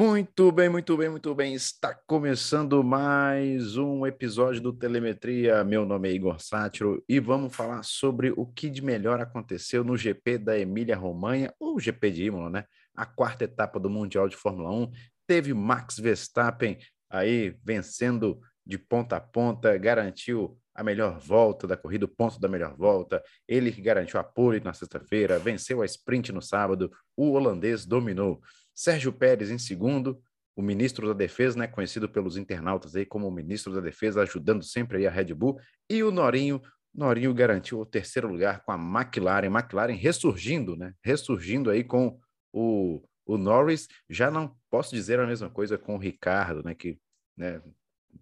Muito bem, muito bem, muito bem. Está começando mais um episódio do Telemetria. Meu nome é Igor Sátiro e vamos falar sobre o que de melhor aconteceu no GP da Emília-Romanha, ou GP de Imola, né? A quarta etapa do Mundial de Fórmula 1. Teve Max Verstappen aí vencendo de ponta a ponta, garantiu a melhor volta da corrida, o ponto da melhor volta. Ele que garantiu a pole na sexta-feira, venceu a sprint no sábado. O holandês dominou. Sérgio Pérez em segundo, o ministro da Defesa, né, conhecido pelos internautas aí como o ministro da Defesa, ajudando sempre aí a Red Bull, e o Norinho, Norinho garantiu o terceiro lugar com a McLaren, McLaren ressurgindo, né, ressurgindo aí com o, o Norris, já não posso dizer a mesma coisa com o Ricardo, né, que, né,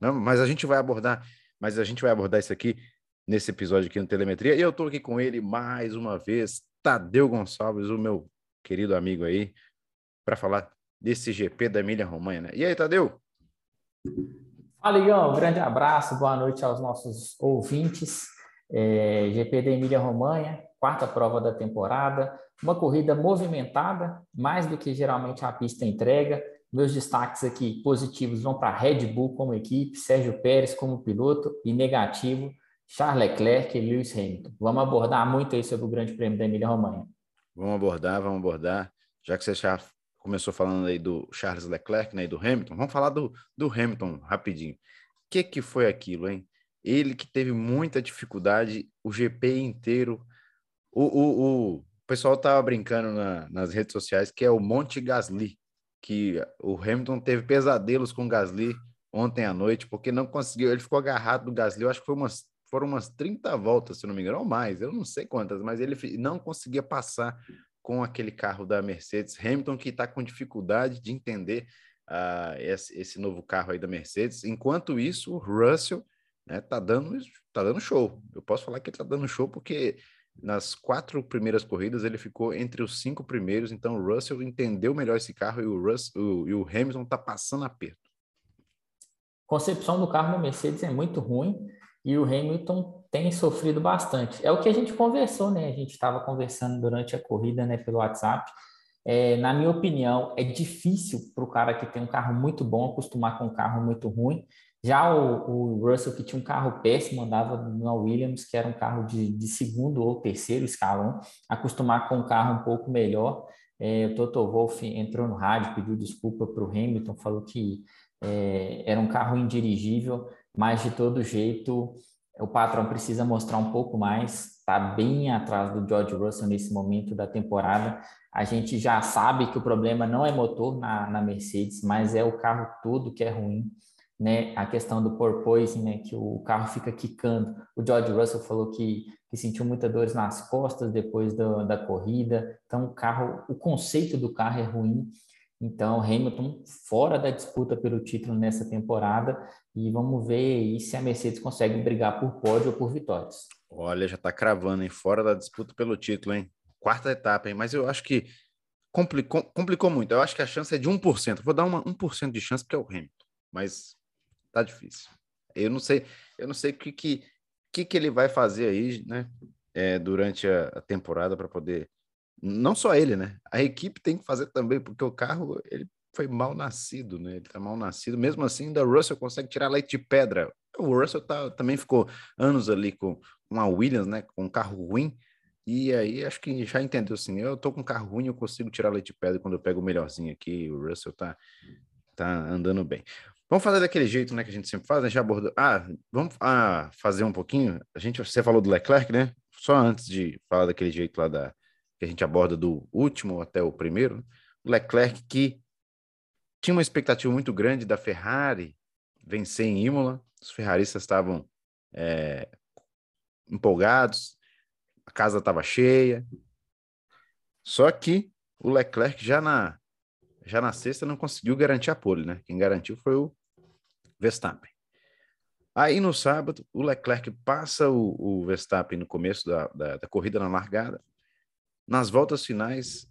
não, mas a gente vai abordar, mas a gente vai abordar isso aqui nesse episódio aqui no Telemetria, e eu estou aqui com ele mais uma vez, Tadeu Gonçalves, o meu querido amigo aí, para falar desse GP da Emília Romanha, né? E aí, Tadeu? Fala, Igão. Um grande abraço, boa noite aos nossos ouvintes. É, GP da Emília Romanha, quarta prova da temporada, uma corrida movimentada, mais do que geralmente a pista entrega. Meus destaques aqui positivos vão para Red Bull como equipe, Sérgio Pérez como piloto e negativo, Charles Leclerc e Lewis Hamilton. Vamos abordar muito aí sobre o Grande Prêmio da Emília Romanha. Vamos abordar, vamos abordar. Já que você já começou falando aí do Charles Leclerc, né, e do Hamilton. Vamos falar do, do Hamilton rapidinho. O que que foi aquilo, hein? Ele que teve muita dificuldade o GP inteiro. O, o, o pessoal tava brincando na, nas redes sociais que é o Monte Gasly, que o Hamilton teve pesadelos com o Gasly ontem à noite, porque não conseguiu, ele ficou agarrado do Gasly, eu acho que foi umas, foram umas 30 voltas, se não me engano, ou mais, eu não sei quantas, mas ele não conseguia passar com aquele carro da Mercedes. Hamilton que está com dificuldade de entender uh, esse, esse, novo carro aí da Mercedes. Enquanto isso, o Russell né, tá dando tá dando show. Eu posso falar que ele tá dando show porque nas quatro primeiras corridas ele ficou entre os cinco primeiros. Então o Russell entendeu melhor esse carro e o, Russell, o, e o Hamilton tá passando aperto. Concepção do carro da Mercedes é muito ruim e o Hamilton tem sofrido bastante. É o que a gente conversou, né? A gente estava conversando durante a corrida, né, pelo WhatsApp. É, na minha opinião, é difícil para o cara que tem um carro muito bom acostumar com um carro muito ruim. Já o, o Russell, que tinha um carro péssimo, andava na Williams, que era um carro de, de segundo ou terceiro escalão, acostumar com um carro um pouco melhor. É, o Toto Wolff entrou no rádio, pediu desculpa para o Hamilton, falou que é, era um carro indirigível, mas de todo jeito o patrão precisa mostrar um pouco mais, está bem atrás do George Russell nesse momento da temporada. A gente já sabe que o problema não é motor na, na Mercedes, mas é o carro todo que é ruim. Né, a questão do porpoising, né, que o carro fica quicando. O George Russell falou que, que sentiu muitas dores nas costas depois do, da corrida. Então, o carro, o conceito do carro é ruim. Então, Hamilton fora da disputa pelo título nessa temporada e vamos ver se a Mercedes consegue brigar por pódio ou por vitórias. Olha, já está cravando, hein? Fora da disputa pelo título, hein? Quarta etapa, hein? Mas eu acho que complicou, complicou muito. Eu acho que a chance é de 1%. Vou dar uma 1% de chance porque é o Hamilton, mas tá difícil. Eu não sei, eu não sei o que, que, que, que ele vai fazer aí, né? É, durante a, a temporada para poder não só ele, né? A equipe tem que fazer também, porque o carro ele foi mal nascido, né? Ele tá mal nascido. Mesmo assim, da Russell consegue tirar leite de pedra. O Russell tá, também ficou anos ali com uma Williams, né? Com um carro ruim. E aí acho que já entendeu assim. Eu tô com um carro ruim, eu consigo tirar leite de pedra quando eu pego o melhorzinho aqui. O Russell tá, tá andando bem. Vamos fazer daquele jeito, né? Que a gente sempre faz, né? Já abordou. Ah, vamos ah, fazer um pouquinho. A gente, você falou do Leclerc, né? Só antes de falar daquele jeito lá da, que a gente aborda do último até o primeiro, Leclerc que tinha uma expectativa muito grande da Ferrari vencer em Imola, os ferraristas estavam é, empolgados, a casa estava cheia, só que o Leclerc já na já na sexta não conseguiu garantir a pole, né? Quem garantiu foi o Verstappen. Aí no sábado, o Leclerc passa o, o Verstappen no começo da, da, da corrida na largada, nas voltas finais,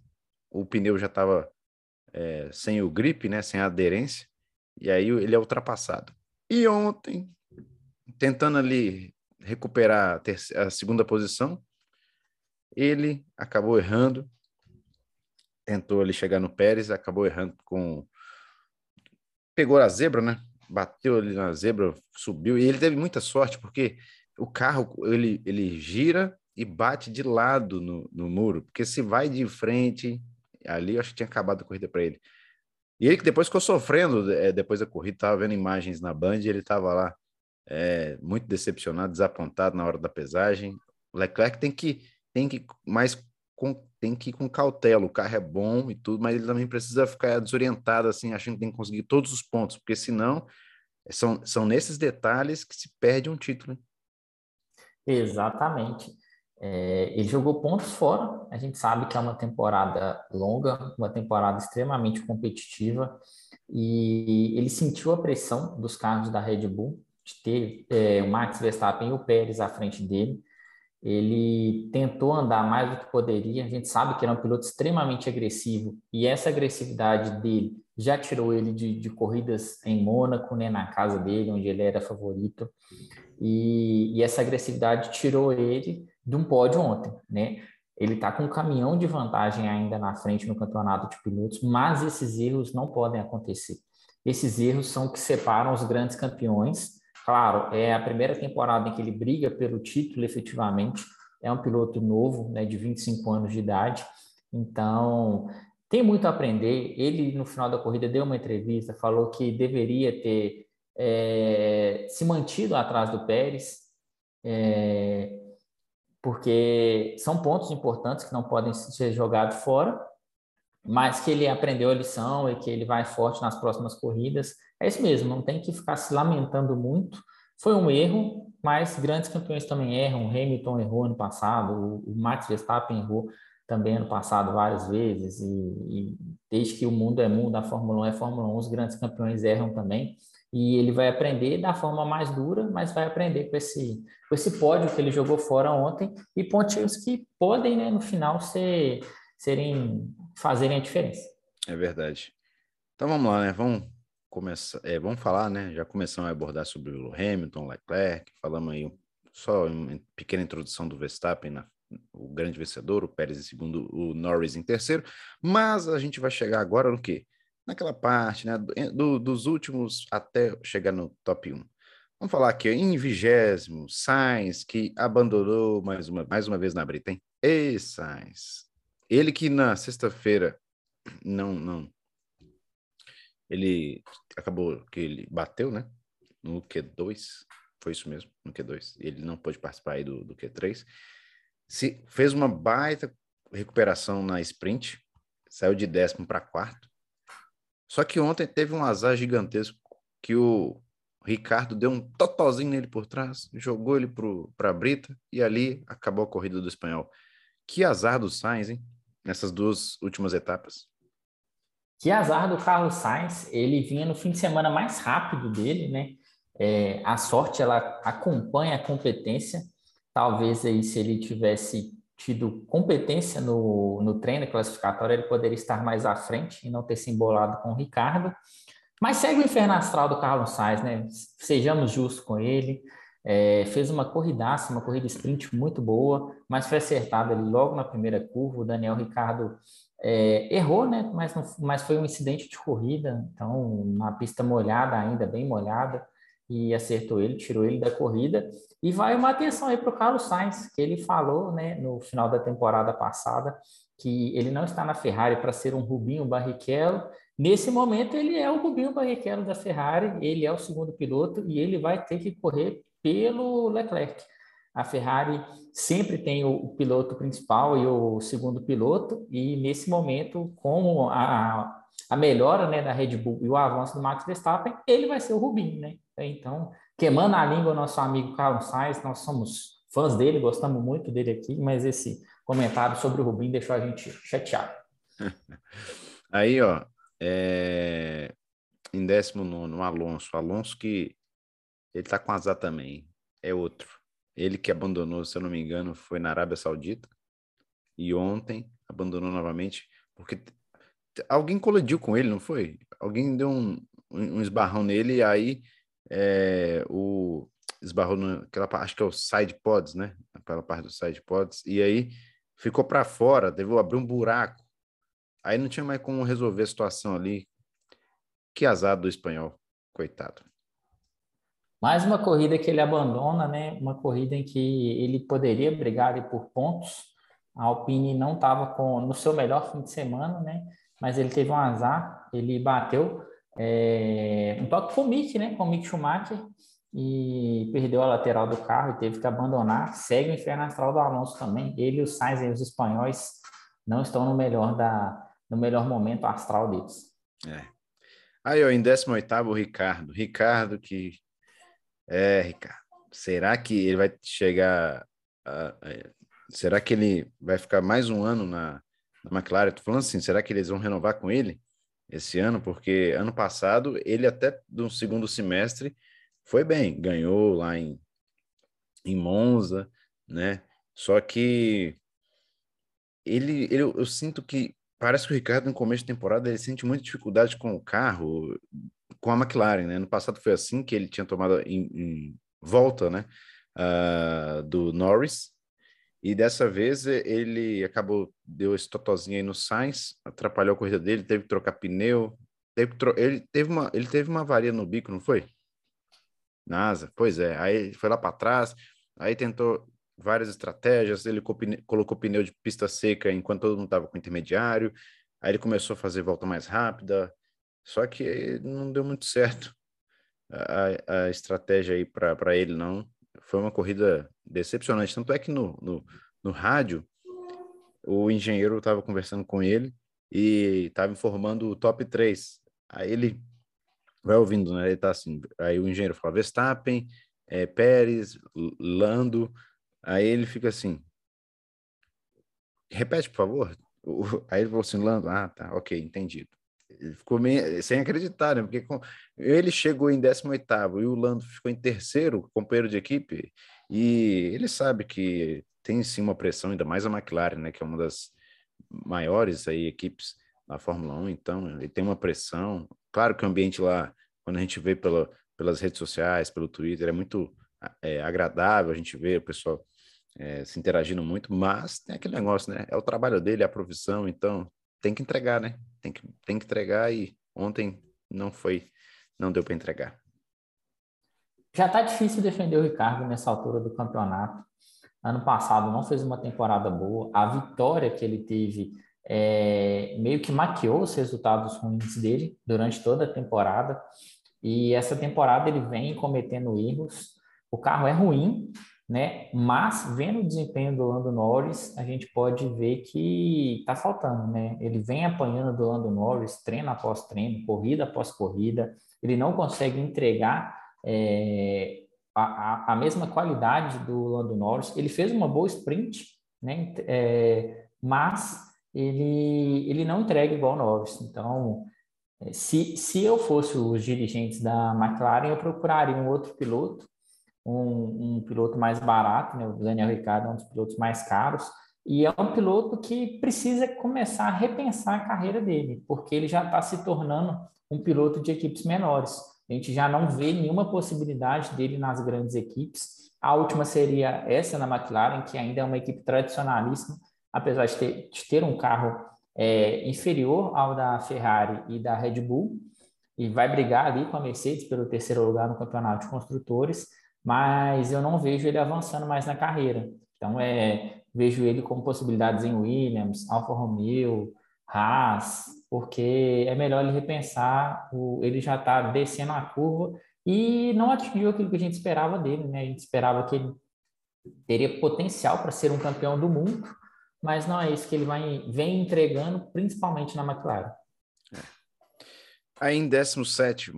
o pneu já estava é, sem o grip, né, sem a aderência, e aí ele é ultrapassado. E ontem, tentando ali recuperar a, terceira, a segunda posição, ele acabou errando, tentou ali chegar no Pérez, acabou errando com pegou a zebra, né? Bateu ali na zebra, subiu, e ele teve muita sorte, porque o carro, ele, ele gira e bate de lado no, no muro, porque se vai de frente, ali eu acho que tinha acabado a corrida para ele. E ele que depois ficou sofrendo é, depois da corrida, estava vendo imagens na Band, ele estava lá é, muito decepcionado, desapontado na hora da pesagem. Leclerc tem que tem que mais com, tem que ir com cautela. O carro é bom e tudo, mas ele também precisa ficar desorientado assim, achando que tem que conseguir todos os pontos, porque senão são, são nesses detalhes que se perde um título. Exatamente. É, ele jogou pontos fora. A gente sabe que é uma temporada longa, uma temporada extremamente competitiva, e ele sentiu a pressão dos carros da Red Bull de ter é, o Max Verstappen e o Pérez à frente dele. Ele tentou andar mais do que poderia. A gente sabe que ele é um piloto extremamente agressivo e essa agressividade dele já tirou ele de, de corridas em Mônaco, né, na casa dele, onde ele era favorito. E, e essa agressividade tirou ele de um pódio ontem, né? Ele está com um caminhão de vantagem ainda na frente no campeonato de pilotos, mas esses erros não podem acontecer. Esses erros são que separam os grandes campeões Claro, é a primeira temporada em que ele briga pelo título efetivamente. É um piloto novo, né, de 25 anos de idade. Então, tem muito a aprender. Ele, no final da corrida, deu uma entrevista, falou que deveria ter é, se mantido atrás do Pérez, é, porque são pontos importantes que não podem ser jogados fora mas que ele aprendeu a lição e que ele vai forte nas próximas corridas. É isso mesmo, não tem que ficar se lamentando muito. Foi um erro, mas grandes campeões também erram. Hamilton errou ano passado, o Max Verstappen errou também ano passado várias vezes. E, e desde que o mundo é mundo, a Fórmula 1 é Fórmula 1, os grandes campeões erram também. E ele vai aprender da forma mais dura, mas vai aprender com esse, com esse pódio que ele jogou fora ontem e pontinhos que podem, né, no final, ser, serem fazerem a diferença. É verdade. Então vamos lá, né? Vamos começar, é, vamos falar, né? Já começamos a abordar sobre o Hamilton, Leclerc, falamos aí só uma pequena introdução do Verstappen, na, o grande vencedor, o Pérez em segundo, o Norris em terceiro, mas a gente vai chegar agora no quê? Naquela parte, né? Do, dos últimos até chegar no top 1. Vamos falar aqui em vigésimo, Sainz, que abandonou mais uma, mais uma vez na brita, hein? E Sainz, ele que na sexta-feira não, não. Ele acabou que ele bateu, né? No Q2, foi isso mesmo, no Q2. Ele não pôde participar aí do, do Q3. Se, fez uma baita recuperação na sprint, saiu de décimo para quarto. Só que ontem teve um azar gigantesco que o Ricardo deu um totalzinho nele por trás, jogou ele para a Brita e ali acabou a corrida do espanhol. Que azar do Sainz, hein? nessas duas últimas etapas. Que azar do Carlos Sainz, ele vinha no fim de semana mais rápido dele, né? É, a sorte ela acompanha a competência. Talvez aí se ele tivesse tido competência no, no treino classificatório, ele poderia estar mais à frente e não ter se embolado com o Ricardo. Mas segue o inferno astral do Carlos Sainz, né? Sejamos justos com ele. É, fez uma corridaça, uma corrida sprint muito boa, mas foi acertado ali logo na primeira curva. O Daniel Ricardo é, errou, né? Mas, mas foi um incidente de corrida, então na pista molhada, ainda bem molhada, e acertou ele, tirou ele da corrida. E vai uma atenção aí para o Carlos Sainz, que ele falou né, no final da temporada passada que ele não está na Ferrari para ser um Rubinho Barrichello. Nesse momento, ele é o Rubinho Barrichello da Ferrari, ele é o segundo piloto e ele vai ter que correr pelo Leclerc. A Ferrari sempre tem o, piloto principal e o segundo piloto, e nesse momento, com a, a melhora né, da Red Bull e o avanço do Max Verstappen, ele vai ser o Rubinho, né? Então, queimando a língua, nosso amigo Carlos Sainz, nós somos fãs dele, gostamos muito dele aqui, mas esse comentário sobre o Rubinho deixou a gente chateado. Aí, ó, é... em 19, Alonso. Alonso que ele tá com azar também. É outro. Ele que abandonou, se eu não me engano, foi na Arábia Saudita. E ontem abandonou novamente, porque alguém colidiu com ele, não foi? Alguém deu um, um esbarrão nele e aí é, o esbarrou naquela parte, acho que é o side pods, né? Aquela parte do side pods. E aí ficou para fora, teve abrir um buraco. Aí não tinha mais como resolver a situação ali que azar do espanhol, coitado. Mais uma corrida que ele abandona, né? Uma corrida em que ele poderia brigar por pontos. A Alpine não estava no seu melhor fim de semana, né? Mas ele teve um azar, ele bateu é, um toque com o Mick, né? Com o Mick Schumacher e perdeu a lateral do carro e teve que abandonar. Segue o inferno astral do Alonso também. Ele o Sainz e os espanhóis não estão no melhor da no melhor momento astral deles. É. Aí, ó, em 18 o Ricardo. Ricardo que é, Ricardo. Será que ele vai chegar. A, será que ele vai ficar mais um ano na, na McLaren? Tô falando assim, será que eles vão renovar com ele esse ano? Porque ano passado ele até no segundo semestre foi bem, ganhou lá em, em Monza, né? Só que ele, ele, eu sinto que parece que o Ricardo no começo de temporada ele sente muita dificuldade com o carro, com a McLaren, né? No passado foi assim que ele tinha tomado em, em volta, né? Uh, do Norris. E dessa vez ele acabou, deu esse totozinho aí no Sainz, atrapalhou a corrida dele, teve que trocar pneu. Teve tro... ele, teve uma, ele teve uma avaria no bico, não foi? NASA, pois é. Aí foi lá para trás, aí tentou várias estratégias, ele colocou pneu de pista seca enquanto todo mundo estava com intermediário, aí ele começou a fazer volta mais rápida, só que não deu muito certo a, a estratégia aí para ele, não. Foi uma corrida decepcionante. Tanto é que no, no, no rádio, o engenheiro estava conversando com ele e estava informando o top 3. Aí ele vai ouvindo, né? Ele tá assim. Aí o engenheiro fala Verstappen, é, Pérez, Lando. Aí ele fica assim. Repete, por favor. Aí ele falou assim, Lando, ah, tá, ok, entendido ficou meio, sem acreditar, né? Porque com, ele chegou em 18 e o Lando ficou em terceiro, companheiro de equipe, e ele sabe que tem sim uma pressão, ainda mais a McLaren, né? Que é uma das maiores aí equipes da Fórmula 1, então ele tem uma pressão. Claro que o ambiente lá, quando a gente vê pela, pelas redes sociais, pelo Twitter, é muito é, agradável, a gente vê o pessoal é, se interagindo muito, mas tem aquele negócio, né? É o trabalho dele, é a profissão, então tem que entregar, né? Tem que, tem que entregar e ontem não foi, não deu para entregar. Já tá difícil defender o Ricardo nessa altura do campeonato. Ano passado não fez uma temporada boa. A vitória que ele teve é, meio que maquiou os resultados ruins dele durante toda a temporada. E essa temporada ele vem cometendo erros. O carro é ruim, né? Mas vendo o desempenho do Lando Norris, a gente pode ver que está faltando, né? Ele vem apanhando do Lando Norris, treino após treino, corrida após corrida, ele não consegue entregar é, a, a, mesma qualidade do Lando Norris. Ele fez uma boa sprint, né? É, mas ele, ele não entrega igual o Norris. Então, é, se, se eu fosse os dirigentes da McLaren, eu procuraria um outro piloto um, um piloto mais barato, né? O Daniel Ricciardo é um dos pilotos mais caros e é um piloto que precisa começar a repensar a carreira dele, porque ele já está se tornando um piloto de equipes menores. A gente já não vê nenhuma possibilidade dele nas grandes equipes. A última seria essa na McLaren, que ainda é uma equipe tradicionalíssima, apesar de ter, de ter um carro é, inferior ao da Ferrari e da Red Bull, e vai brigar ali com a Mercedes pelo terceiro lugar no campeonato de construtores, mas eu não vejo ele avançando mais na carreira. Então, é, vejo ele com possibilidades em Williams, Alfa Romeo, Haas, porque é melhor ele repensar, o, ele já está descendo a curva e não atingiu aquilo que a gente esperava dele, né? A gente esperava que ele teria potencial para ser um campeão do mundo, mas não é isso que ele vai, vem entregando, principalmente na McLaren. É. Aí em 17,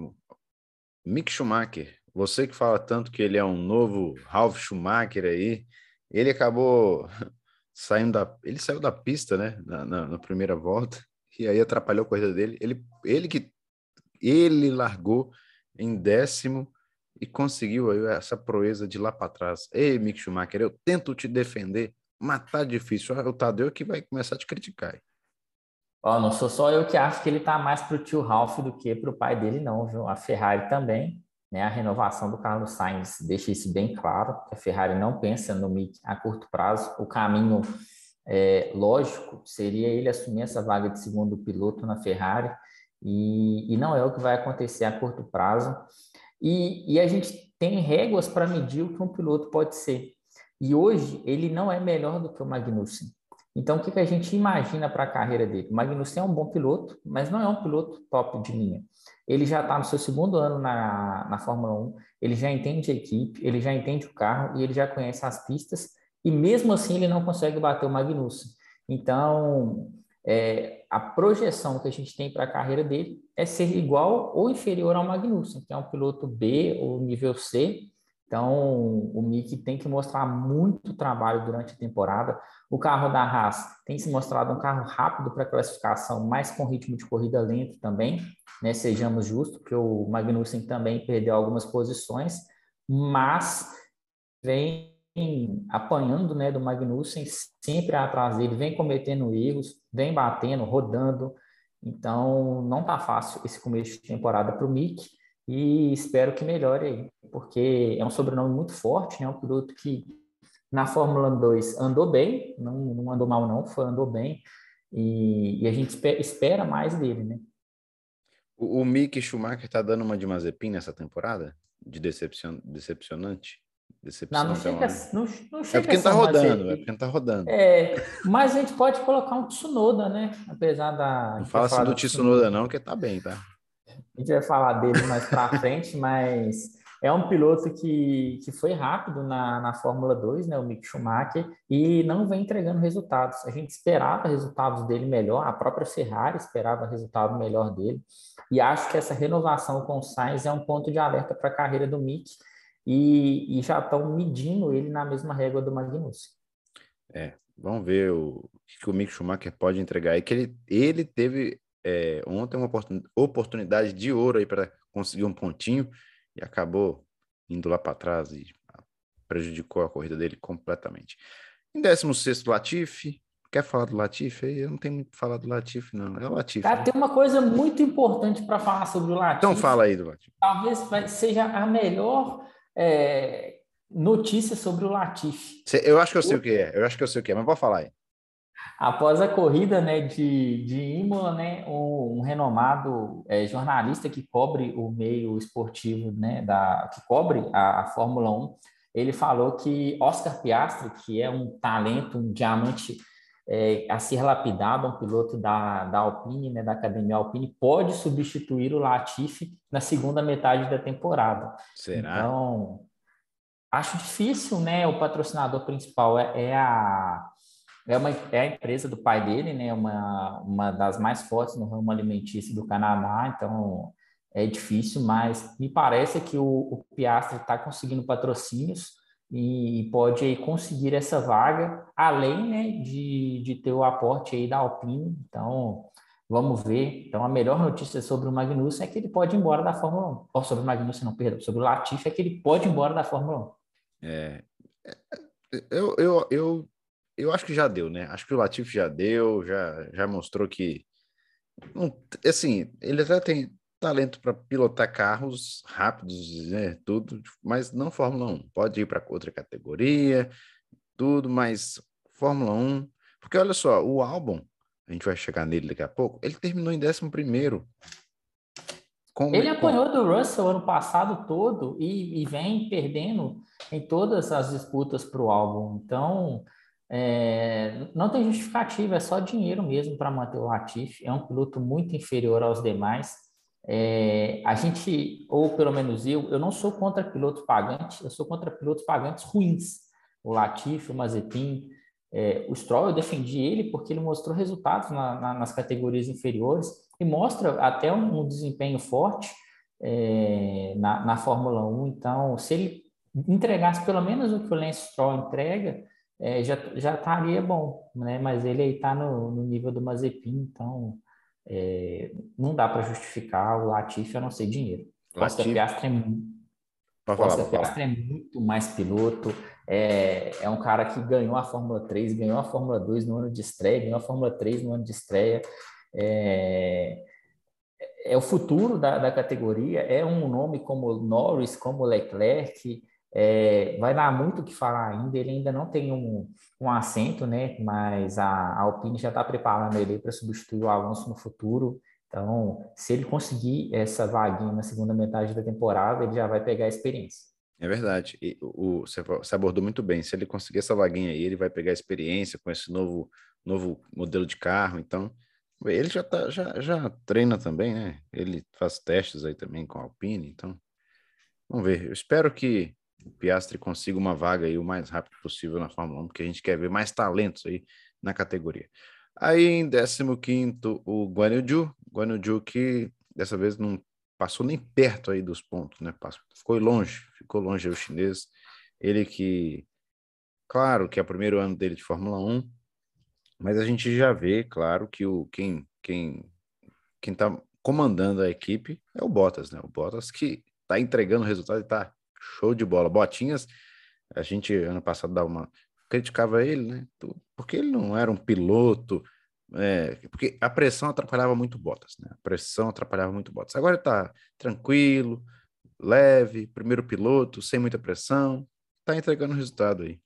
Mick Schumacher, você que fala tanto que ele é um novo Ralf Schumacher aí, ele acabou saindo da. Ele saiu da pista, né? Na, na, na, primeira volta, e aí atrapalhou a corrida dele. Ele, ele que ele largou em décimo e conseguiu aí essa proeza de lá para trás. Ei, Mick Schumacher, eu tento te defender, mas tá difícil. O Tadeu que vai começar a te criticar. Ó, não sou só eu que acho que ele tá mais pro tio Ralph do que pro pai dele, não, viu? A Ferrari também né, a renovação do Carlos Sainz deixa isso bem claro, que a Ferrari não pensa no Mick a curto prazo. O caminho é, lógico seria ele assumir essa vaga de segundo piloto na Ferrari e, e não é o que vai acontecer a curto prazo. E, e a gente tem réguas para medir o que um piloto pode ser. E hoje ele não é melhor do que o Magnussen. Então, o que, que a gente imagina para a carreira dele? O Magnussen é um bom piloto, mas não é um piloto top de linha. Ele já está no seu segundo ano na, na Fórmula 1, ele já entende a equipe, ele já entende o carro e ele já conhece as pistas, e mesmo assim ele não consegue bater o Magnussen. Então, é, a projeção que a gente tem para a carreira dele é ser igual ou inferior ao Magnussen, que é um piloto B ou nível C, então, o Mick tem que mostrar muito trabalho durante a temporada. O carro da Haas tem se mostrado um carro rápido para classificação, mas com ritmo de corrida lento também, né? Sejamos justos, porque o Magnussen também perdeu algumas posições, mas vem apanhando, né, do Magnussen sempre atrás dele, vem cometendo erros, vem batendo, rodando. Então, não tá fácil esse começo de temporada para o Mick e espero que melhore aí, porque é um sobrenome muito forte, né? Um piloto que na Fórmula 2 andou bem, não, não andou mal não, foi andou bem, e, e a gente espera mais dele, né? O, o Mick Schumacher tá dando uma de Mazepin nessa temporada? De decepcion, decepcionante? Decepção não, não chega, não, não chega é porque não tá rodando, é porque não tá rodando. É, mas a gente pode colocar um Tsunoda, né? Apesar da. Não fala assim do Tsunoda, não, que tá bem, tá? A gente vai falar dele mais para frente, mas é um piloto que, que foi rápido na, na Fórmula 2, né, o Mick Schumacher, e não vem entregando resultados. A gente esperava resultados dele melhor, a própria Ferrari esperava resultado melhor dele, e acho que essa renovação com o Sainz é um ponto de alerta para a carreira do Mick, e, e já estão medindo ele na mesma régua do Magnussen. É, vamos ver o que o Mick Schumacher pode entregar aí, que ele, ele teve é, ontem uma oportunidade de ouro aí para conseguir um pontinho e acabou indo lá para trás e prejudicou a corrida dele completamente. Em 16 Latifi, quer falar do Latifi? Eu não tenho muito falar do Latifi, não. É o Latifi. Cara, né? tem uma coisa muito importante para falar sobre o Latifi. Então fala aí do Latifi. Talvez seja a melhor é, notícia sobre o Latifi. Eu acho que eu sei o que é. Eu acho que eu sei o que é, mas pode falar aí. Após a corrida né, de, de Imola, né, um, um renomado é, jornalista que cobre o meio esportivo, né, da, que cobre a, a, Fórmula 1, ele falou que Oscar Piastri, que é um talento, um diamante é, a ser lapidado, um piloto da, da Alpine, né, da Academia Alpine, pode substituir o Latifi na segunda metade da temporada. Será? Então, acho difícil, né? O patrocinador principal é, é a é, uma, é a empresa do pai dele, né? Uma, uma das mais fortes no ramo alimentício do Canadá, então é difícil, mas me parece que o, o Piastri está conseguindo patrocínios e pode aí, conseguir essa vaga, além né, de, de ter o aporte aí da Alpine. Então, vamos ver. Então, a melhor notícia sobre o Magnussen é que ele pode ir embora da Fórmula 1. Ou sobre o Magnussen, não, perdão, sobre o Latifi é que ele pode ir embora da Fórmula 1. É, é eu, eu, eu eu acho que já deu, né? Acho que o Latifi já deu, já, já mostrou que. Assim, ele até tem talento para pilotar carros rápidos, né? Tudo, mas não Fórmula 1. Pode ir para outra categoria, tudo, mas Fórmula 1. Porque olha só, o álbum, a gente vai chegar nele daqui a pouco, ele terminou em 11 primeiro. ele apanhou do Russell ano passado todo e, e vem perdendo em todas as disputas para o álbum. Então, é, não tem justificativa, é só dinheiro mesmo para manter o Latifi. É um piloto muito inferior aos demais. É, a gente, ou pelo menos eu, eu não sou contra pilotos pagantes, eu sou contra pilotos pagantes ruins. O Latifi, o Mazepin, é, o Stroll, eu defendi ele porque ele mostrou resultados na, na, nas categorias inferiores e mostra até um, um desempenho forte é, na, na Fórmula 1. Então, se ele entregasse pelo menos o que o Lance Stroll entrega, é, já, já estaria bom, né? Mas ele aí está no, no, nível do Mazepin, então é, não dá para justificar o Latifi a não ser dinheiro. Costa Piastri é, Costa Piastri é muito mais piloto, é, é um cara que ganhou a Fórmula 3, ganhou a Fórmula 2 no ano de estreia, ganhou a Fórmula 3 no ano de estreia, é, é o futuro da, da categoria, é um nome como Norris, como Leclerc, é, vai dar muito o que falar ainda, ele ainda não tem um, um assento, né? Mas a, a Alpine já está preparando ele para substituir o Alonso no futuro. Então, se ele conseguir essa vaguinha na segunda metade da temporada, ele já vai pegar a experiência. É verdade. E o, você abordou muito bem. Se ele conseguir essa vaguinha aí, ele vai pegar a experiência com esse novo, novo modelo de carro. Então, ele já, tá, já, já treina também, né? Ele faz testes aí também com a Alpine. Então, vamos ver. Eu espero que o Piastri consiga uma vaga aí o mais rápido possível na Fórmula 1, porque a gente quer ver mais talentos aí na categoria. Aí em 15 o Guan Yu Guan Yu que dessa vez não passou nem perto aí dos pontos, né? Passou, ficou longe, ficou longe o chinês. Ele que, claro, que é o primeiro ano dele de Fórmula 1, mas a gente já vê, claro, que o quem quem quem está comandando a equipe é o Bottas, né? O Bottas que está entregando o resultado e está show de bola. Botinhas, a gente ano passado dava uma criticava ele, né? Porque ele não era um piloto, é, porque a pressão atrapalhava muito Bottas, né? A pressão atrapalhava muito Bottas. Agora tá tranquilo, leve, primeiro piloto, sem muita pressão, tá entregando resultado aí.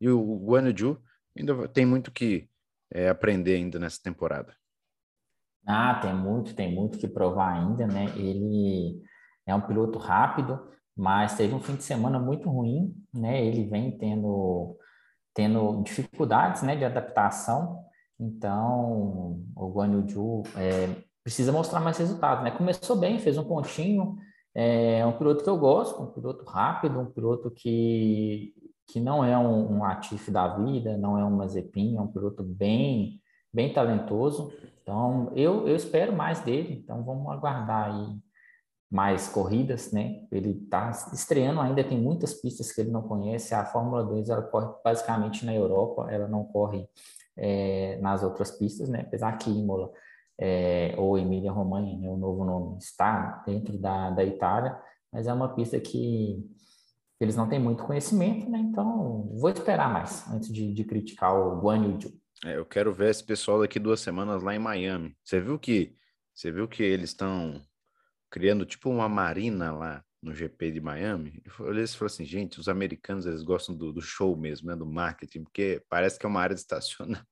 E o Guan Yu ainda tem muito que é, aprender ainda nessa temporada. Ah, tem muito, tem muito que provar ainda, né? Ele é um piloto rápido, mas teve um fim de semana muito ruim, né? Ele vem tendo tendo dificuldades né, de adaptação, então o Guan Yu é, precisa mostrar mais resultados. Né? Começou bem, fez um pontinho, é um piloto que eu gosto, um piloto rápido, um piloto que, que não é um, um Atif da vida, não é um Mazepin, é um piloto bem, bem talentoso. Então, eu, eu espero mais dele, então vamos aguardar aí mais corridas, né? Ele está estreando ainda, tem muitas pistas que ele não conhece. A Fórmula 2 ela corre basicamente na Europa, ela não corre é, nas outras pistas, né? Apesar que Imola é, ou Emília Romagna, né, o novo nome, está dentro da, da Itália, mas é uma pista que eles não têm muito conhecimento, né? Então, vou esperar mais antes de, de criticar o Guan Yu É, eu quero ver esse pessoal daqui duas semanas lá em Miami. Você viu que você viu que eles estão criando tipo uma marina lá no GP de Miami. Eu olhei e falei assim, gente, os americanos eles gostam do, do, show mesmo, né, do marketing, porque parece que é uma área de estacionamento.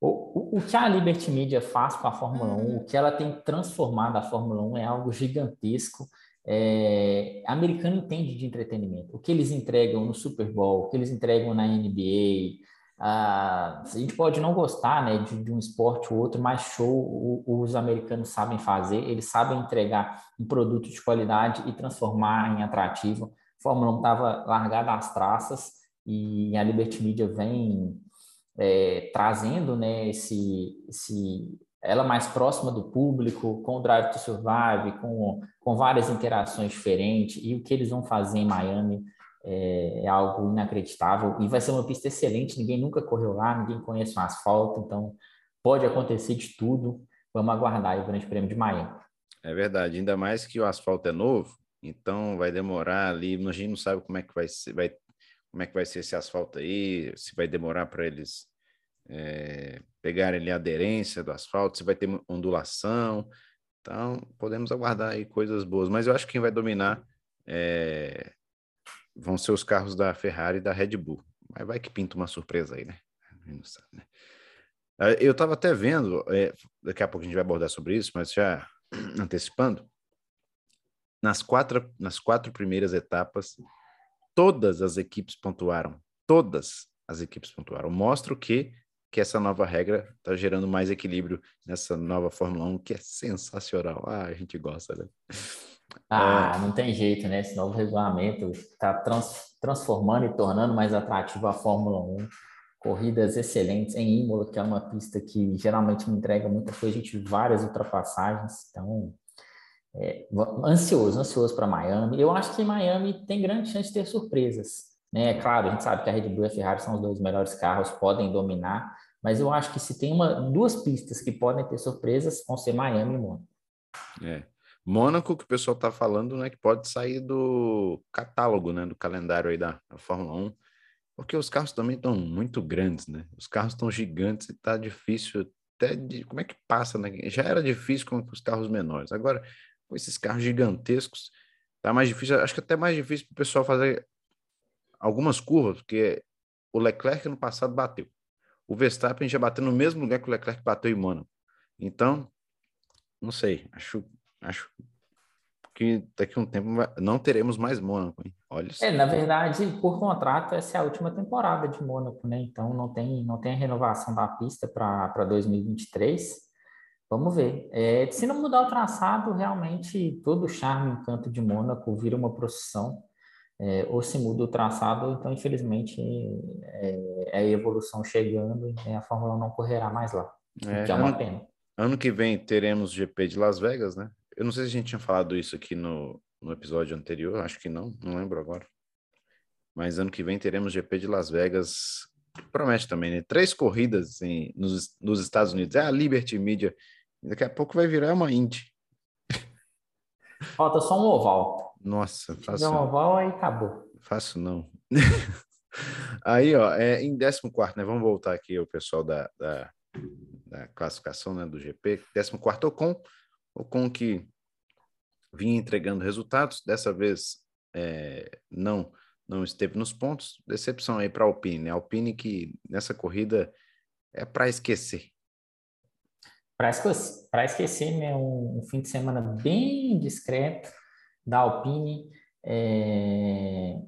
O, o, o, que a Liberty Media faz com a Fórmula 1, o que ela tem transformado a Fórmula 1 é algo gigantesco. É, americano entende de entretenimento. O que eles entregam no Super Bowl, o que eles entregam na NBA, a gente pode não gostar né, de, de, um esporte ou outro, mas show o, os americanos sabem fazer, eles sabem entregar um produto de qualidade e transformar em atrativo. A Fórmula 1 estava largada às traças e a Liberty Media vem é, trazendo né, esse, esse, ela mais próxima do público, com o Drive to Survive, com, com várias interações diferentes, e o que eles vão fazer em Miami é, é, algo inacreditável e vai ser uma pista excelente. Ninguém nunca correu lá, ninguém conhece o asfalto, então pode acontecer de tudo. Vamos aguardar o Grande Prêmio de Miami. É verdade, ainda mais que o asfalto é novo, então vai demorar ali. A gente não sabe como é que vai ser, vai, como é que vai ser esse asfalto aí, se vai demorar para eles é, pegarem ali a aderência do asfalto, se vai ter ondulação. Então, podemos aguardar aí coisas boas. Mas eu acho que quem vai dominar é, vão ser os carros da Ferrari e da Red Bull. Mas vai que pinta uma surpresa aí, né? Né? Ah, eu estava até vendo, é, daqui a pouco a gente vai abordar sobre isso, mas já antecipando, nas quatro, nas quatro primeiras etapas, todas as equipes pontuaram. Todas as equipes pontuaram. Mostra que que essa nova regra está gerando mais equilíbrio nessa nova Fórmula 1, que é sensacional. Ah, a gente gosta, né? Ah, é. não tem jeito, né? Esse novo regulamento está trans, transformando e tornando mais atrativo a Fórmula 1. Corridas excelentes em Imola, que é uma pista que geralmente me entrega muita coisa, a gente várias ultrapassagens. Então, é, ansioso, ansioso para Miami. Eu acho que Miami tem grande chance de ter surpresas. Né? É claro, a gente sabe que a Red Bull e a Ferrari são os dois melhores carros, podem dominar, mas eu acho que se tem uma, duas pistas que podem ter surpresas, vão ser Miami e Mônaco. É. Mônaco, que o pessoal está falando, né, que pode sair do catálogo, né, do calendário aí da, da Fórmula 1, porque os carros também estão muito grandes, né? Os carros estão gigantes e está difícil até de como é que passa, né? Já era difícil com os carros menores. Agora, com esses carros gigantescos, tá mais difícil, acho que até mais difícil para o pessoal fazer algumas curvas, porque o Leclerc no passado bateu. O Verstappen já bateu no mesmo lugar que o Leclerc bateu em Mônaco. Então, não sei, acho, acho que daqui a um tempo não teremos mais Mônaco, hein? Olha isso. É, na verdade, por contrato, essa é a última temporada de Mônaco, né? Então não tem, não tem renovação da pista para 2023. Vamos ver. É, se não mudar o traçado, realmente todo o charme e encanto de Mônaco vira uma procissão. É, ou se muda o traçado, então infelizmente é, é a evolução chegando e a Fórmula 1 não correrá mais lá. É, que é uma ano, pena. Ano que vem teremos GP de Las Vegas, né? Eu não sei se a gente tinha falado isso aqui no, no episódio anterior, acho que não, não lembro agora. Mas ano que vem teremos GP de Las Vegas. Promete também, né? Três corridas em, nos, nos Estados Unidos. É a Liberty Media. Daqui a pouco vai virar uma Indy. Falta só um oval. Nossa, faço. Um oval aí acabou. Faço não. aí, ó, é, em 14, né? Vamos voltar aqui o pessoal da, da, da classificação né, do GP. 14 Ocon. Ocon que vinha entregando resultados, dessa vez é, não não esteve nos pontos. Decepção aí para a Alpine. Né? Alpine que nessa corrida é para esquecer. Para esquecer, esquecer né? Um, um, fim de semana bem discreto da Alpine. É...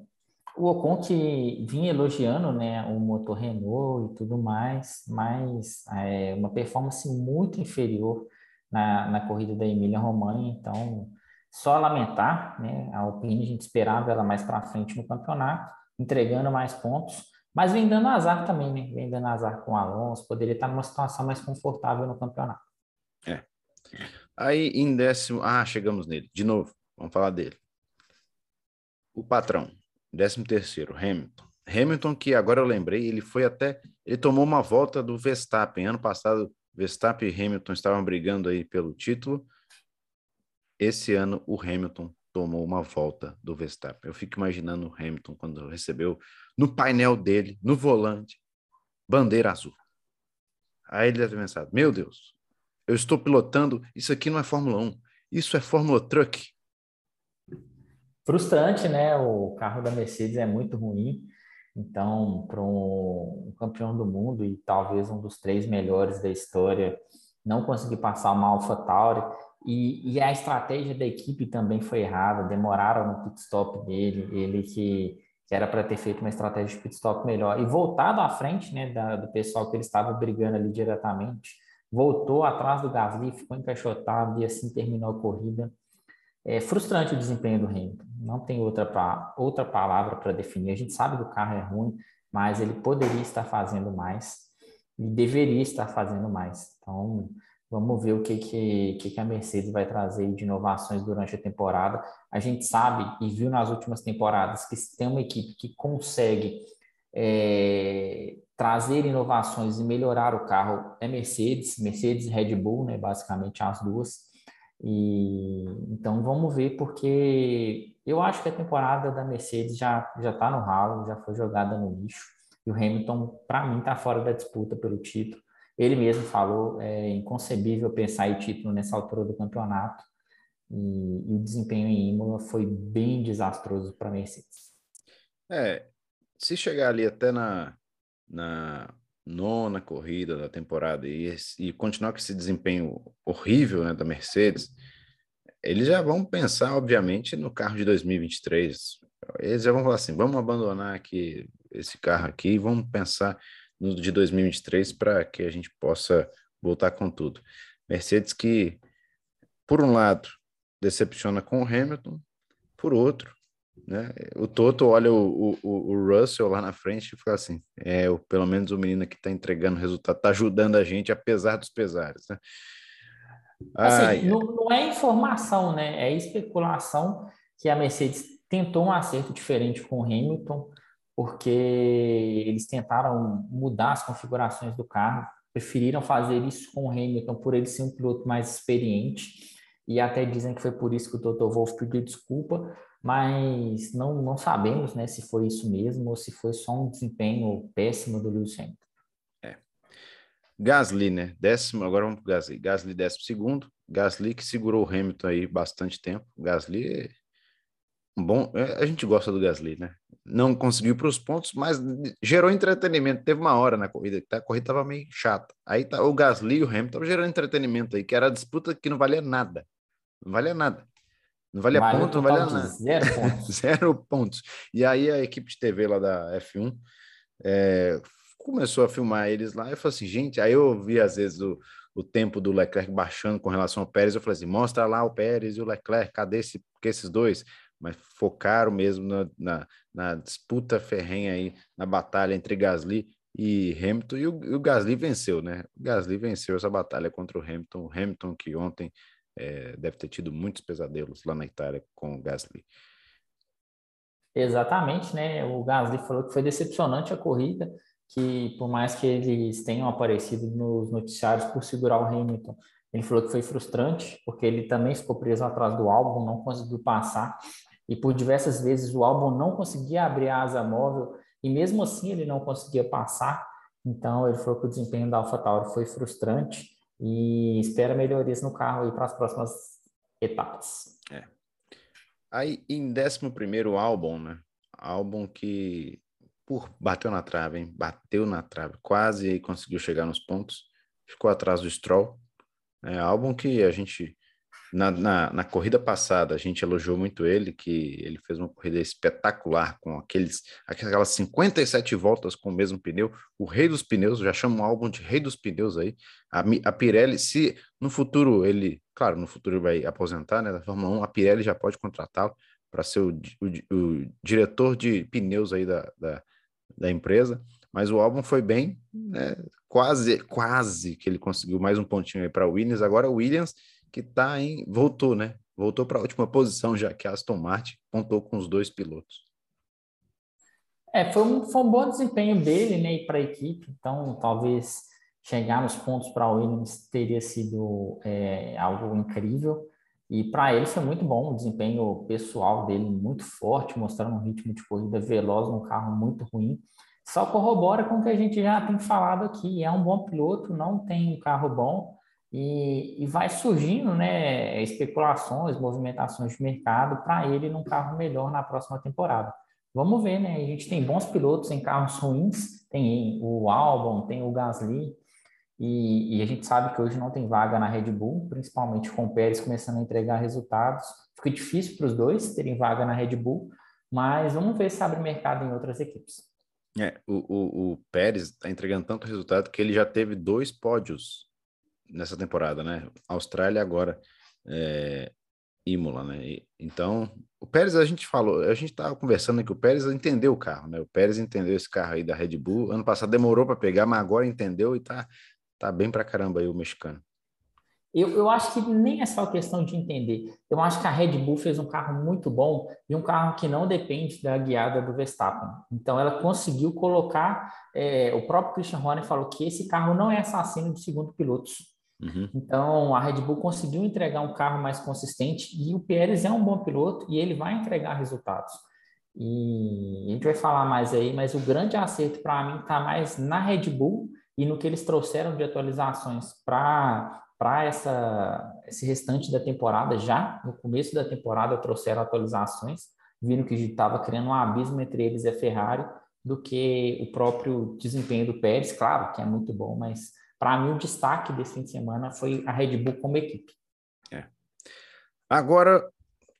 O Ocon que vinha elogiando né, o motor Renault e tudo mais, mas é uma performance muito inferior na, na corrida da Emília Romagna, então só lamentar, né? A Alpine a gente esperava ela mais para frente no campeonato, entregando mais pontos, mas vem dando azar também, né? Vem dando azar com o Alonso, poderia estar numa situação mais confortável no campeonato. É. Aí em décimo, ah, chegamos nele, de novo, vamos falar dele. O patrão, décimo terceiro, Hamilton. Hamilton, que agora eu lembrei, ele foi até, ele tomou uma volta do Verstappen. Ano passado, Verstappen e Hamilton estavam brigando aí pelo título esse ano o Hamilton tomou uma volta do Verstappen. Eu fico imaginando o Hamilton quando recebeu no painel dele, no volante, bandeira azul. Aí ele deve ter pensado: Meu Deus, eu estou pilotando, isso aqui não é Fórmula 1, isso é Fórmula Truck. Frustrante, né? O carro da Mercedes é muito ruim. Então, para um campeão do mundo e talvez um dos três melhores da história, não conseguir passar uma AlphaTauri, e, e, a estratégia da equipe também foi errada, demoraram no pit stop dele, ele que, que era para ter feito uma estratégia de pit stop melhor e voltado à frente né, da, do pessoal que ele estava brigando ali diretamente, voltou atrás do Gasly, ficou encaixotado e assim terminou a corrida. É frustrante o desempenho do Hamilton, não tem outra, pra, outra palavra para definir. A gente sabe que o carro é ruim, mas ele poderia estar fazendo mais e deveria estar fazendo mais. Então, Vamos ver o que, que, que a Mercedes vai trazer de inovações durante a temporada. A gente sabe e viu nas últimas temporadas que se tem uma equipe que consegue é, trazer inovações e melhorar o carro é Mercedes, Mercedes e Red Bull, né, basicamente as duas. E então vamos ver porque eu acho que a temporada da Mercedes já já está no ralo, já foi jogada no lixo. E o Hamilton, para mim, está fora da disputa pelo título. Ele mesmo falou, é inconcebível pensar em título nessa altura do campeonato. E, e o desempenho em Imola foi bem desastroso para Mercedes. É, se chegar ali até na, na nona corrida da temporada e, e continuar com esse desempenho horrível né, da Mercedes, eles já vão pensar, obviamente, no carro de 2023. Eles já vão falar assim: vamos abandonar aqui esse carro aqui e vamos pensar no de 2023 para que a gente possa voltar com tudo. Mercedes que, por um lado, decepciona com o Hamilton, por outro, né? O Toto olha o, o, o Russell lá na frente e fica assim: é, o, pelo menos o menino que está entregando resultado, está ajudando a gente apesar dos pesares, né? Assim, não, não, é informação, né? É especulação que a Mercedes tentou um acerto diferente com o Hamilton porque eles tentaram mudar as configurações do carro, preferiram fazer isso com o Hamilton por ele ser um piloto mais experiente, e até dizem que foi por isso que o Toto Wolff pediu desculpa, mas não, não sabemos né, se foi isso mesmo ou se foi só um desempenho péssimo do Lewis Hamilton. É. Gasly, né? Décimo, agora vamos para Gasly. Gasly, décimo segundo. Gasly que segurou o Hamilton aí bastante tempo. Gasly bom. É, a gente gosta do Gasly, né? Não conseguiu para os pontos, mas gerou entretenimento. Teve uma hora na corrida que a corrida estava meio chata. Aí tá, o Gasly e o Hamilton gerando entretenimento aí, que era a disputa que não valia nada. Não valia nada. Não valia vale ponto, não valia nada. Zero pontos. zero pontos. E aí a equipe de TV lá da F1 é, começou a filmar eles lá. Eu falei assim, gente, aí eu vi às vezes o, o tempo do Leclerc baixando com relação ao Pérez. Eu falei assim, mostra lá o Pérez e o Leclerc, cadê esse, que esses dois? Mas focaram mesmo na, na, na, disputa ferrenha aí, na batalha entre Gasly e Hamilton. E o, e o Gasly venceu, né? O Gasly venceu essa batalha contra o Hamilton. O Hamilton que ontem é, deve ter tido muitos pesadelos lá na Itália com o Gasly. Exatamente, né? O Gasly falou que foi decepcionante a corrida, que por mais que eles tenham aparecido nos noticiários por segurar o Hamilton, ele falou que foi frustrante, porque ele também ficou preso atrás do álbum, não conseguiu passar, e por diversas vezes o álbum não conseguia abrir a asa móvel, e mesmo assim ele não conseguia passar. Então ele falou que o desempenho da AlphaTauri foi frustrante e espera melhorias no carro para as próximas etapas. É. Aí, em 11 álbum, né? Álbum que por, bateu na trave, hein? Bateu na trave, quase aí conseguiu chegar nos pontos, ficou atrás do Stroll. É álbum que a gente na, na, na, corrida passada, a gente elogiou muito ele, que ele fez uma corrida espetacular com aqueles, aquelas 57 voltas com o mesmo pneu. O rei dos pneus, já chamo o álbum de rei dos pneus aí. A, a Pirelli, se no futuro ele, claro, no futuro vai aposentar né, da Fórmula 1, a Pirelli já pode contratá-lo para ser o, o, o, diretor de pneus aí da, da, da empresa. Mas o álbum foi bem, né, quase, quase que ele conseguiu mais um pontinho aí para Williams. Agora o Williams que tá em. Voltou, né? Voltou para a última posição, já que a Aston Martin pontou com os dois pilotos. É, foi um, foi um bom desempenho dele, né? Para a equipe, então talvez chegar nos pontos para o Williams teria sido é, algo incrível. E para ele foi muito bom o desempenho pessoal dele, muito forte, mostrando um ritmo de corrida veloz num carro muito ruim. Só corrobora com o que a gente já tem falado aqui. É um bom piloto, não tem um carro bom, e, e vai surgindo né, especulações, movimentações de mercado para ele num carro melhor na próxima temporada. Vamos ver, né? A gente tem bons pilotos em carros ruins, tem o Albon, tem o Gasly, e, e, a gente sabe que hoje não tem vaga na Red Bull, principalmente com o Pérez começando a entregar resultados. Fica difícil para os dois terem vaga na Red Bull, mas vamos ver se abre mercado em outras equipes. É, o, o, o Pérez está entregando tanto resultado que ele já teve dois pódios nessa temporada, né? Austrália agora, é, Imola, né? E, então, o Pérez, a gente falou, a gente estava conversando que o Pérez entendeu o carro, né? O Pérez entendeu esse carro aí da Red Bull. Ano passado demorou para pegar, mas agora entendeu e tá, tá bem para caramba aí o mexicano. Eu, eu acho que nem é só questão de entender. Eu acho que a Red Bull fez um carro muito bom e um carro que não depende da guiada do Verstappen. Então, ela conseguiu colocar. É, o próprio Christian Horner falou que esse carro não é assassino de segundo pilotos. Uhum. Então, a Red Bull conseguiu entregar um carro mais consistente e o Pérez é um bom piloto e ele vai entregar resultados. E a gente vai falar mais aí, mas o grande acerto para mim está mais na Red Bull e no que eles trouxeram de atualizações para esse restante da temporada já no começo da temporada trouxeram atualizações viram que estava criando um abismo entre eles e a Ferrari do que o próprio desempenho do Pérez claro que é muito bom mas para mim, o destaque desse fim de semana foi a Red Bull como equipe. É. Agora,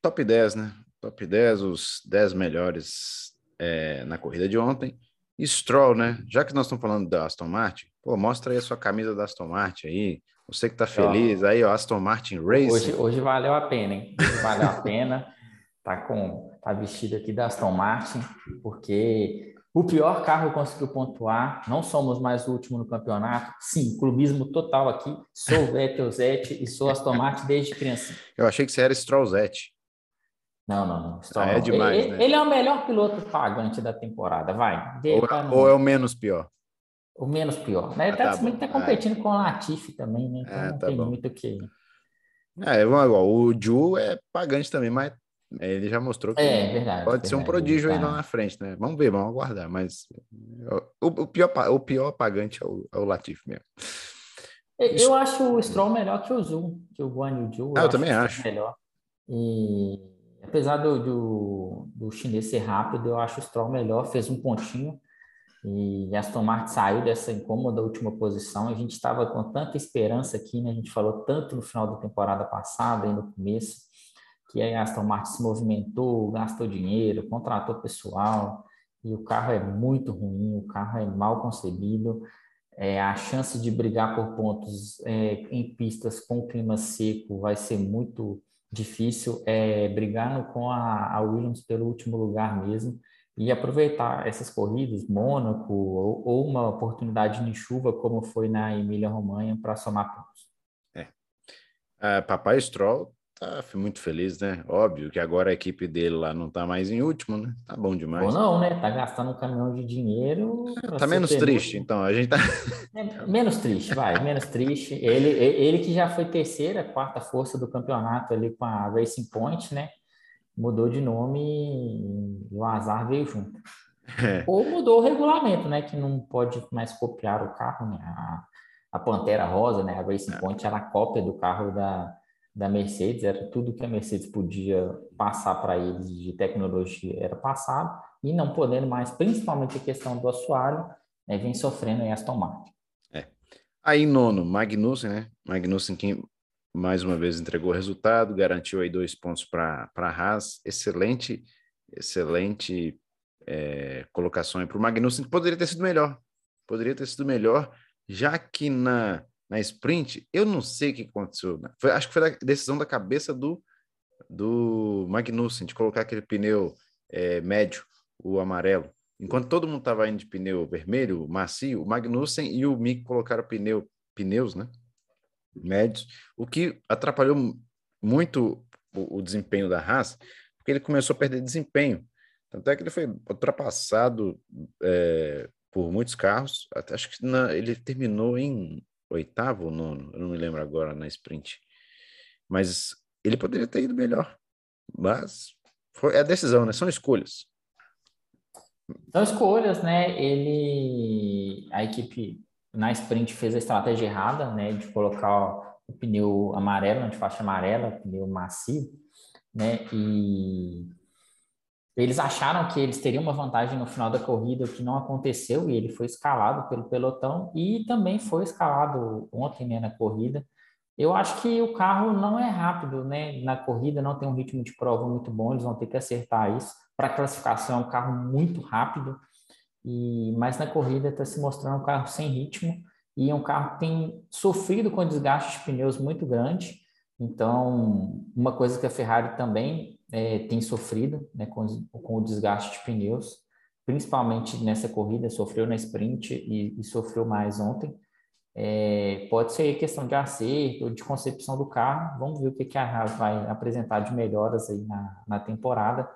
top 10, né? Top 10, os 10 melhores é, na corrida de ontem. E Stroll, né? Já que nós estamos falando da Aston Martin, pô, mostra aí a sua camisa da Aston Martin aí. Você que tá feliz, ó, aí, ó, Aston Martin Racing. Hoje, hoje valeu a pena, hein? Hoje valeu a pena. Tá com tá vestido aqui da Aston Martin, porque o pior carro conseguiu pontuar. Não somos mais o último no campeonato. Sim, clubismo total aqui. Sou Vettel Zete e sou Aston Martin desde criança. Eu achei que você era Strollzete. Não, não, não. Stroll, ah, é demais, ele, né? ele, é o melhor piloto pagante da temporada, vai. Ou, ou, é o menos pior? O menos pior. Né? Ele ah, tá, tá, tá competindo com o Latifi também, né? Então é, não tá tem bom. muito o que. É, igual. O Ju é pagante também, mas ele já mostrou que é, verdade, pode verdade, ser um prodígio aí lá na frente, né? Vamos ver, vamos aguardar. Mas o, o pior, o pior apagante é o, é o Latif mesmo. Eu, eu acho o Stroll melhor que o Zul, que o Guan Yu Ah, eu, eu também acho. Melhor. E apesar do, do, do, chinês ser rápido, eu acho o Stroll melhor, fez um pontinho e Aston Martin saiu dessa incômoda última posição. A gente estava com tanta esperança aqui, né? A gente falou tanto no final da temporada passada e no começo que a Aston Martin se movimentou, gastou dinheiro, contratou pessoal e o carro é muito ruim, o carro é mal concebido. É, a chance de brigar por pontos é, em pistas com clima seco vai ser muito difícil é, brigar com a, a, Williams pelo último lugar mesmo e aproveitar essas corridas, Mônaco ou, ou uma oportunidade de chuva como foi na Emília-Romanha para somar pontos. É. Uh, Papai Stroll tá muito feliz, né? Óbvio que agora a equipe dele lá não tá mais em último, né? Tá bom demais. Ou não, né? Tá gastando um caminhão de dinheiro. Tá menos triste, então. A gente tá. É, menos triste, vai, menos triste. Ele, ele que já foi terceira, quarta força do campeonato ali com a Racing Point, né? Mudou de nome e o azar veio junto. É. Ou mudou o regulamento, né? Que não pode mais copiar o carro, né? A, a Pantera Rosa, né? A Racing é. Point era a cópia do carro da da Mercedes, era tudo que a Mercedes podia passar para eles de tecnologia era passado, e não podendo mais, principalmente a questão do assoalho, né, vem sofrendo em Aston Martin. É. Aí nono, Magnussen, né? Magnussen que mais uma vez entregou o resultado, garantiu aí dois pontos para a Haas, excelente, excelente é, colocação para o Magnussen, que poderia ter sido melhor, poderia ter sido melhor, já que na na sprint, eu não sei o que aconteceu. Né? Foi, acho que foi a decisão da cabeça do, do Magnussen de colocar aquele pneu é, médio, o amarelo. Enquanto todo mundo estava indo de pneu vermelho, macio, o Magnussen e o Mick colocaram pneu, pneus, né? Médios, o que atrapalhou muito o, o desempenho da Haas, porque ele começou a perder desempenho. Tanto é que ele foi ultrapassado é, por muitos carros. Acho que na, ele terminou em oitavo ou nono, eu não me lembro agora na sprint. Mas ele poderia ter ido melhor. Mas foi a decisão, né? São escolhas. São escolhas, né? Ele, a equipe na sprint fez a estratégia errada, né? De colocar o pneu amarelo, de faixa amarela, pneu macio, né? E eles acharam que eles teriam uma vantagem no final da corrida, o que não aconteceu, e ele foi escalado pelo pelotão e também foi escalado ontem né, na corrida. Eu acho que o carro não é rápido, né? Na corrida não tem um ritmo de prova muito bom, eles vão ter que acertar isso. Para classificação é um carro muito rápido, e mas na corrida está se mostrando um carro sem ritmo e é um carro que tem sofrido com desgaste de pneus muito grande. Então, uma coisa que a Ferrari também é, tem sofrido né, com, com, o desgaste de pneus, principalmente nessa corrida, sofreu na sprint e, e sofreu mais ontem. É, pode ser questão de acerto de concepção do carro. Vamos ver o que, que a Haas vai apresentar de melhoras aí na, na temporada.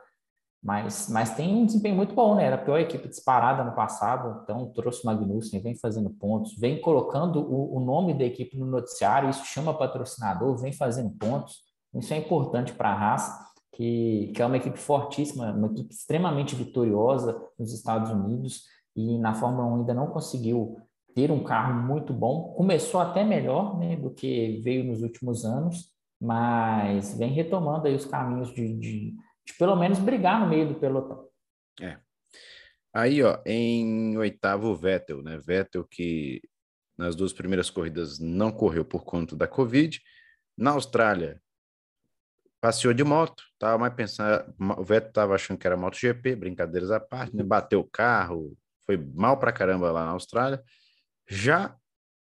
Mas, mas tem um desempenho muito bom, né? Era a pior equipe disparada no passado, então trouxe o Magnussen, vem fazendo pontos, vem colocando o, o nome da equipe no noticiário, isso chama patrocinador, vem fazendo pontos. Isso é importante para a Haas que, que é uma equipe fortíssima, uma equipe extremamente vitoriosa nos Estados Unidos e na Fórmula 1 ainda não conseguiu ter um carro muito bom. Começou até melhor né, do que veio nos últimos anos, mas vem retomando aí os caminhos de, de, de pelo menos brigar no meio do pelotão. É. Aí, ó, em oitavo, Vettel, né? Vettel que nas duas primeiras corridas não correu por conta da Covid. Na Austrália, passeou de moto, tava mais pensando, o Veto tava achando que era MotoGP, brincadeiras à parte, né? bateu o carro, foi mal pra caramba lá na Austrália. Já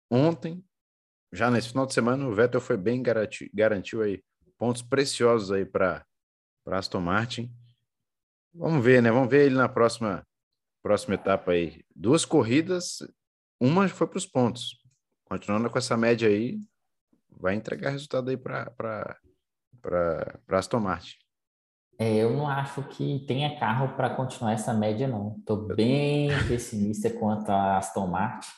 ontem, já nesse final de semana, o Vettel foi bem garantiu, garantiu aí pontos preciosos aí para para Aston Martin. Vamos ver, né? Vamos ver ele na próxima próxima etapa aí. Duas corridas, uma foi para os pontos. Continuando com essa média aí, vai entregar resultado aí para para Aston Martin. É, eu não acho que tenha carro para continuar essa média, não. Estou bem pessimista quanto a Aston Martin,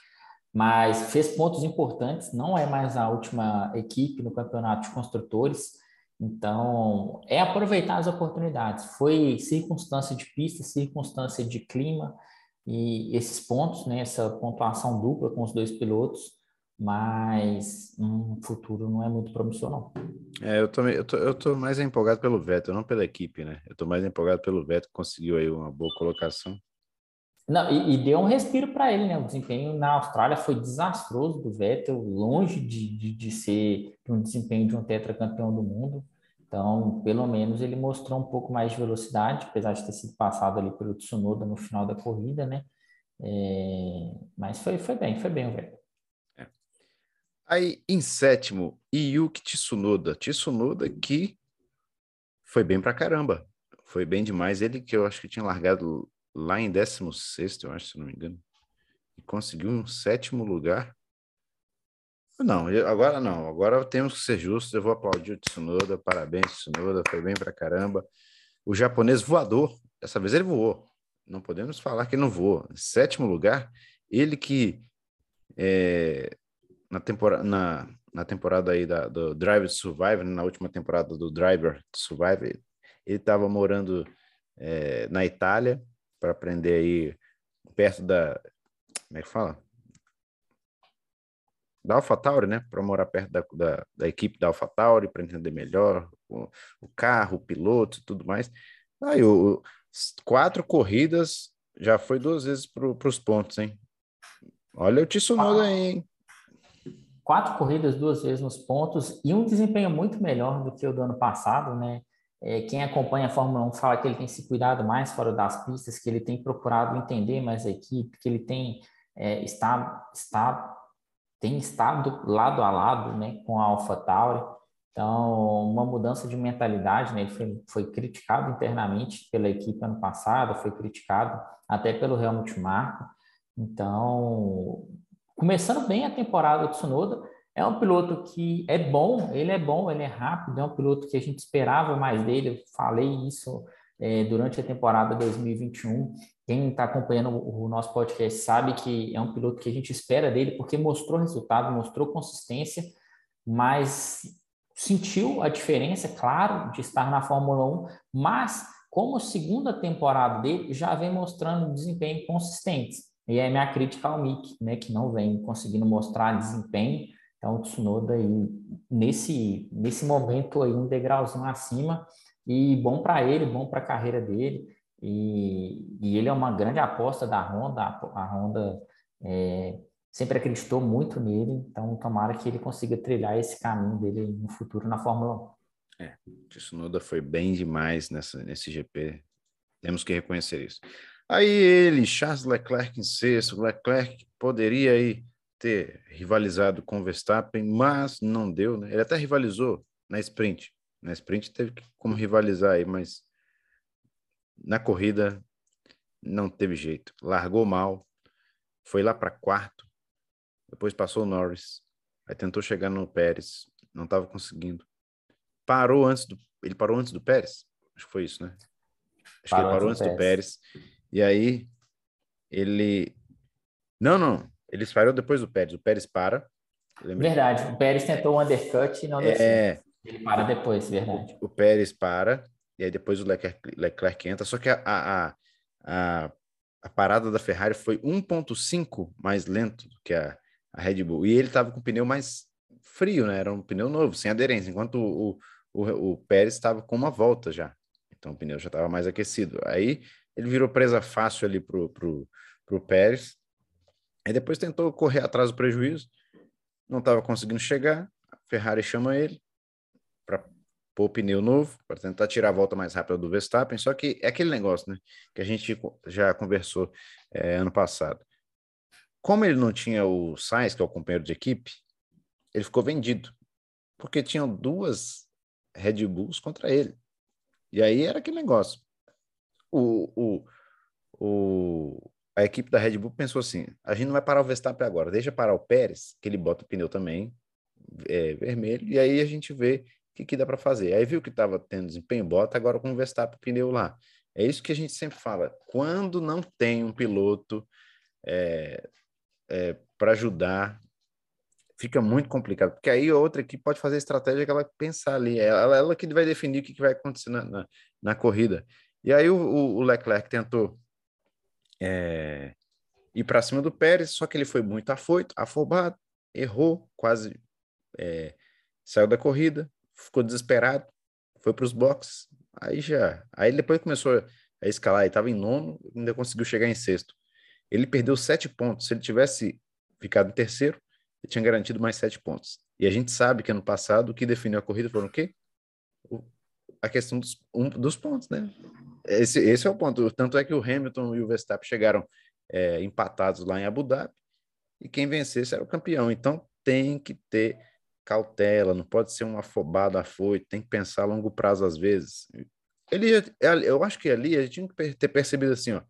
mas fez pontos importantes, não é mais a última equipe no campeonato de construtores, então é aproveitar as oportunidades. Foi circunstância de pista, circunstância de clima, e esses pontos, né, essa pontuação dupla com os dois pilotos, mas um futuro não é muito promissor, não. É, eu, também, eu, tô, eu tô mais empolgado pelo Vettel, não pela equipe, né? Eu tô mais empolgado pelo Vettel, que conseguiu aí uma boa colocação. Não, e, e deu um respiro para ele, né? O desempenho na Austrália foi desastroso do Vettel, longe de, de, de ser um desempenho de um tetracampeão do mundo. Então, pelo menos ele mostrou um pouco mais de velocidade, apesar de ter sido passado ali pelo Tsunoda no final da corrida, né? É, mas foi, foi bem, foi bem o Vettel. Aí, em sétimo, Yuki Tsunoda. Tsunoda que foi bem pra caramba. Foi bem demais. Ele que eu acho que tinha largado lá em 16, eu acho, se não me engano, e conseguiu um sétimo lugar. Não, agora não, agora temos que ser justos, eu vou aplaudir o Tsunoda, parabéns Tsunoda, foi bem pra caramba. O japonês voador, dessa vez ele voou, não podemos falar que não voou. Sétimo lugar, ele que é, na, temporada, na, na temporada aí da, do Driver Survivor, na última temporada do Driver Survivor, ele estava morando é, na Itália, para aprender aí perto da. Como é que fala? Da AlphaTauri, né? Para morar perto da, da, da, equipe da AlphaTauri, para entender melhor o, o, carro, o piloto e tudo mais. Aí, o, quatro corridas já foi duas vezes para os pontos, hein? Olha o Tsunoda aí, hein? Quatro corridas, duas vezes nos pontos e um desempenho muito melhor do que o do ano passado, né? É, quem acompanha a Fórmula 1 fala que ele tem se cuidado mais fora das pistas, que ele tem procurado entender mais a equipe, que ele tem é, está, está, tem estado lado a lado né, com a AlphaTauri. Então, uma mudança de mentalidade, né? Ele foi, foi criticado internamente pela equipe ano passado, foi criticado até pelo Helmut Marko. Então, começando bem a temporada do Tsunoda, é um piloto que é bom, ele é bom, ele é rápido, é um piloto que a gente esperava mais dele. Eu falei isso é, durante a temporada 2021. Quem está acompanhando o nosso podcast sabe que é um piloto que a gente espera dele, porque mostrou resultado, mostrou consistência, mas sentiu a diferença, claro, de estar na Fórmula 1, mas como segunda temporada dele já vem mostrando desempenho consistente. E é minha crítica ao Mick, né, que não vem conseguindo mostrar desempenho. Então, o Tsunoda aí, nesse, nesse momento aí, um degrauzinho acima, e bom para ele, bom para a carreira dele, e, e, ele é uma grande aposta da Honda, a, Honda é, sempre acreditou muito nele, então tomara que ele consiga trilhar esse caminho dele no futuro na Fórmula 1. É, Tsunoda foi bem demais nessa, nesse GP, temos que reconhecer isso. Aí ele, Charles Leclerc em sexto, Leclerc poderia aí ter rivalizado com o Verstappen, mas não deu, né? Ele até rivalizou na sprint. Na sprint teve como rivalizar aí, mas na corrida não teve jeito. Largou mal, foi lá para quarto, depois passou o Norris, aí tentou chegar no Pérez, não estava conseguindo. Parou antes do, ele parou antes do Pérez, acho que foi isso, né? Acho parou que ele parou antes do Pérez. E aí ele não, não, ele parou depois do Pérez. O Pérez para. Verdade. O Pérez tentou um undercut e não deu é... Ele para depois, verdade. O, o, Pérez para, e aí depois o Leclerc, Leclerc entra. Só que a, a, a, a parada da Ferrari foi 1,5 mais lento do que a, a Red Bull. E ele estava com o pneu mais frio, né? Era um pneu novo, sem aderência, enquanto o, o, o Pérez estava com uma volta já. Então o pneu já estava mais aquecido. Aí ele virou presa fácil ali pro, pro, pro Pérez Aí depois tentou correr atrás do prejuízo, não estava conseguindo chegar. A Ferrari chama ele para pôr pneu novo, para tentar tirar a volta mais rápida do Verstappen. Só que é aquele negócio, né? Que a gente já conversou é, ano passado. Como ele não tinha o Sainz, que é o companheiro de equipe, ele ficou vendido. Porque tinham duas Red Bulls contra ele. E aí era aquele negócio. O, o, o, a equipe da Red Bull pensou assim: a gente não vai parar o Verstappen agora, deixa parar o Pérez, que ele bota o pneu também é, vermelho, e aí a gente vê o que, que dá para fazer. Aí viu que estava tendo desempenho, bota agora com o Verstappen o pneu lá. É isso que a gente sempre fala: quando não tem um piloto é, é, para ajudar, fica muito complicado, porque aí outra equipe pode fazer a estratégia que ela pensar ali, é ela, ela que vai definir o que, que vai acontecer na, na, na corrida. E aí o, o Leclerc tentou é, ir para cima do Pérez, só que ele foi muito afoito, afobado, errou, quase é, saiu da corrida, ficou desesperado, foi para os boxes, aí já, aí depois começou a escalar, ele estava em nono, ainda conseguiu chegar em sexto. Ele perdeu sete pontos, se ele tivesse ficado em terceiro, ele tinha garantido mais sete pontos. E a gente sabe que ano passado o que definiu a corrida foram o quê? O, a questão dos, um, dos pontos, né? Esse, esse é o ponto. Tanto é que o Hamilton e o Verstappen chegaram é, empatados lá em Abu Dhabi e quem vencesse era o campeão. Então tem que ter cautela, não pode ser um afobado, afoito, tem que pensar a longo prazo às vezes. Ele, eu acho que ali a gente tinha que ter percebido assim, ó,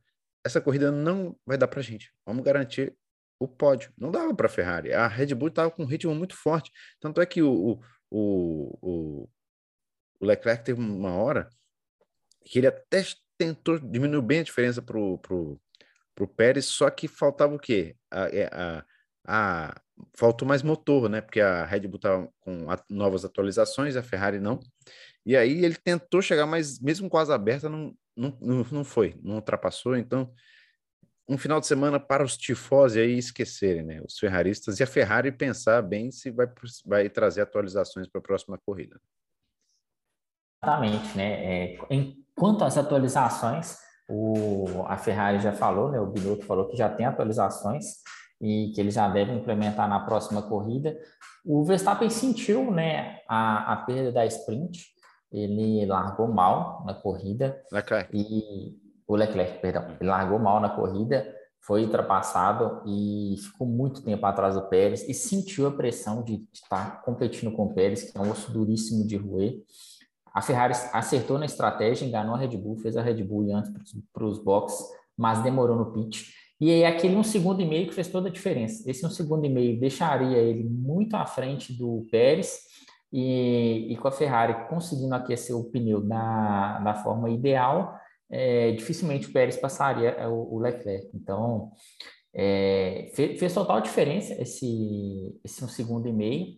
essa corrida não vai dar para gente. Vamos garantir o pódio. Não dava para a Ferrari. A Red Bull estava com um ritmo muito forte. Tanto é que o, o, o, o Leclerc teve uma hora que ele até tentou diminuir bem a diferença para o pro, pro Pérez, só que faltava o quê? A, é, a, a, faltou mais motor, né? Porque a Red Bull estava com a, novas atualizações, a Ferrari não. E aí ele tentou chegar, mas mesmo asa aberta, não, não, não, foi, não ultrapassou. Então, um final de semana para os tifós aí esquecerem, né? Os ferraristas e a Ferrari pensar bem se vai, vai trazer atualizações para a próxima corrida. Exatamente, né? É, enquanto às atualizações, o, a Ferrari já falou, né? O Binotto falou que já tem atualizações e que eles já devem implementar na próxima corrida. O Verstappen sentiu, né, a, a perda da sprint. Ele largou mal na corrida. Leclerc. E o Leclerc, perdão, ele largou mal na corrida, foi ultrapassado e ficou muito tempo atrás do Pérez e sentiu a pressão de estar competindo com o Pérez, que é um osso duríssimo de roer. A Ferrari acertou na estratégia, enganou a Red Bull, fez a Red Bull antes para os boxes, mas demorou no pit. E é aquele um segundo e meio que fez toda a diferença. Esse um segundo e meio deixaria ele muito à frente do Pérez e, e com a Ferrari conseguindo aquecer o pneu da, da forma ideal, é, dificilmente o Pérez passaria é, o, o Leclerc. Então, é, fez, fez, total diferença esse, esse um segundo e meio.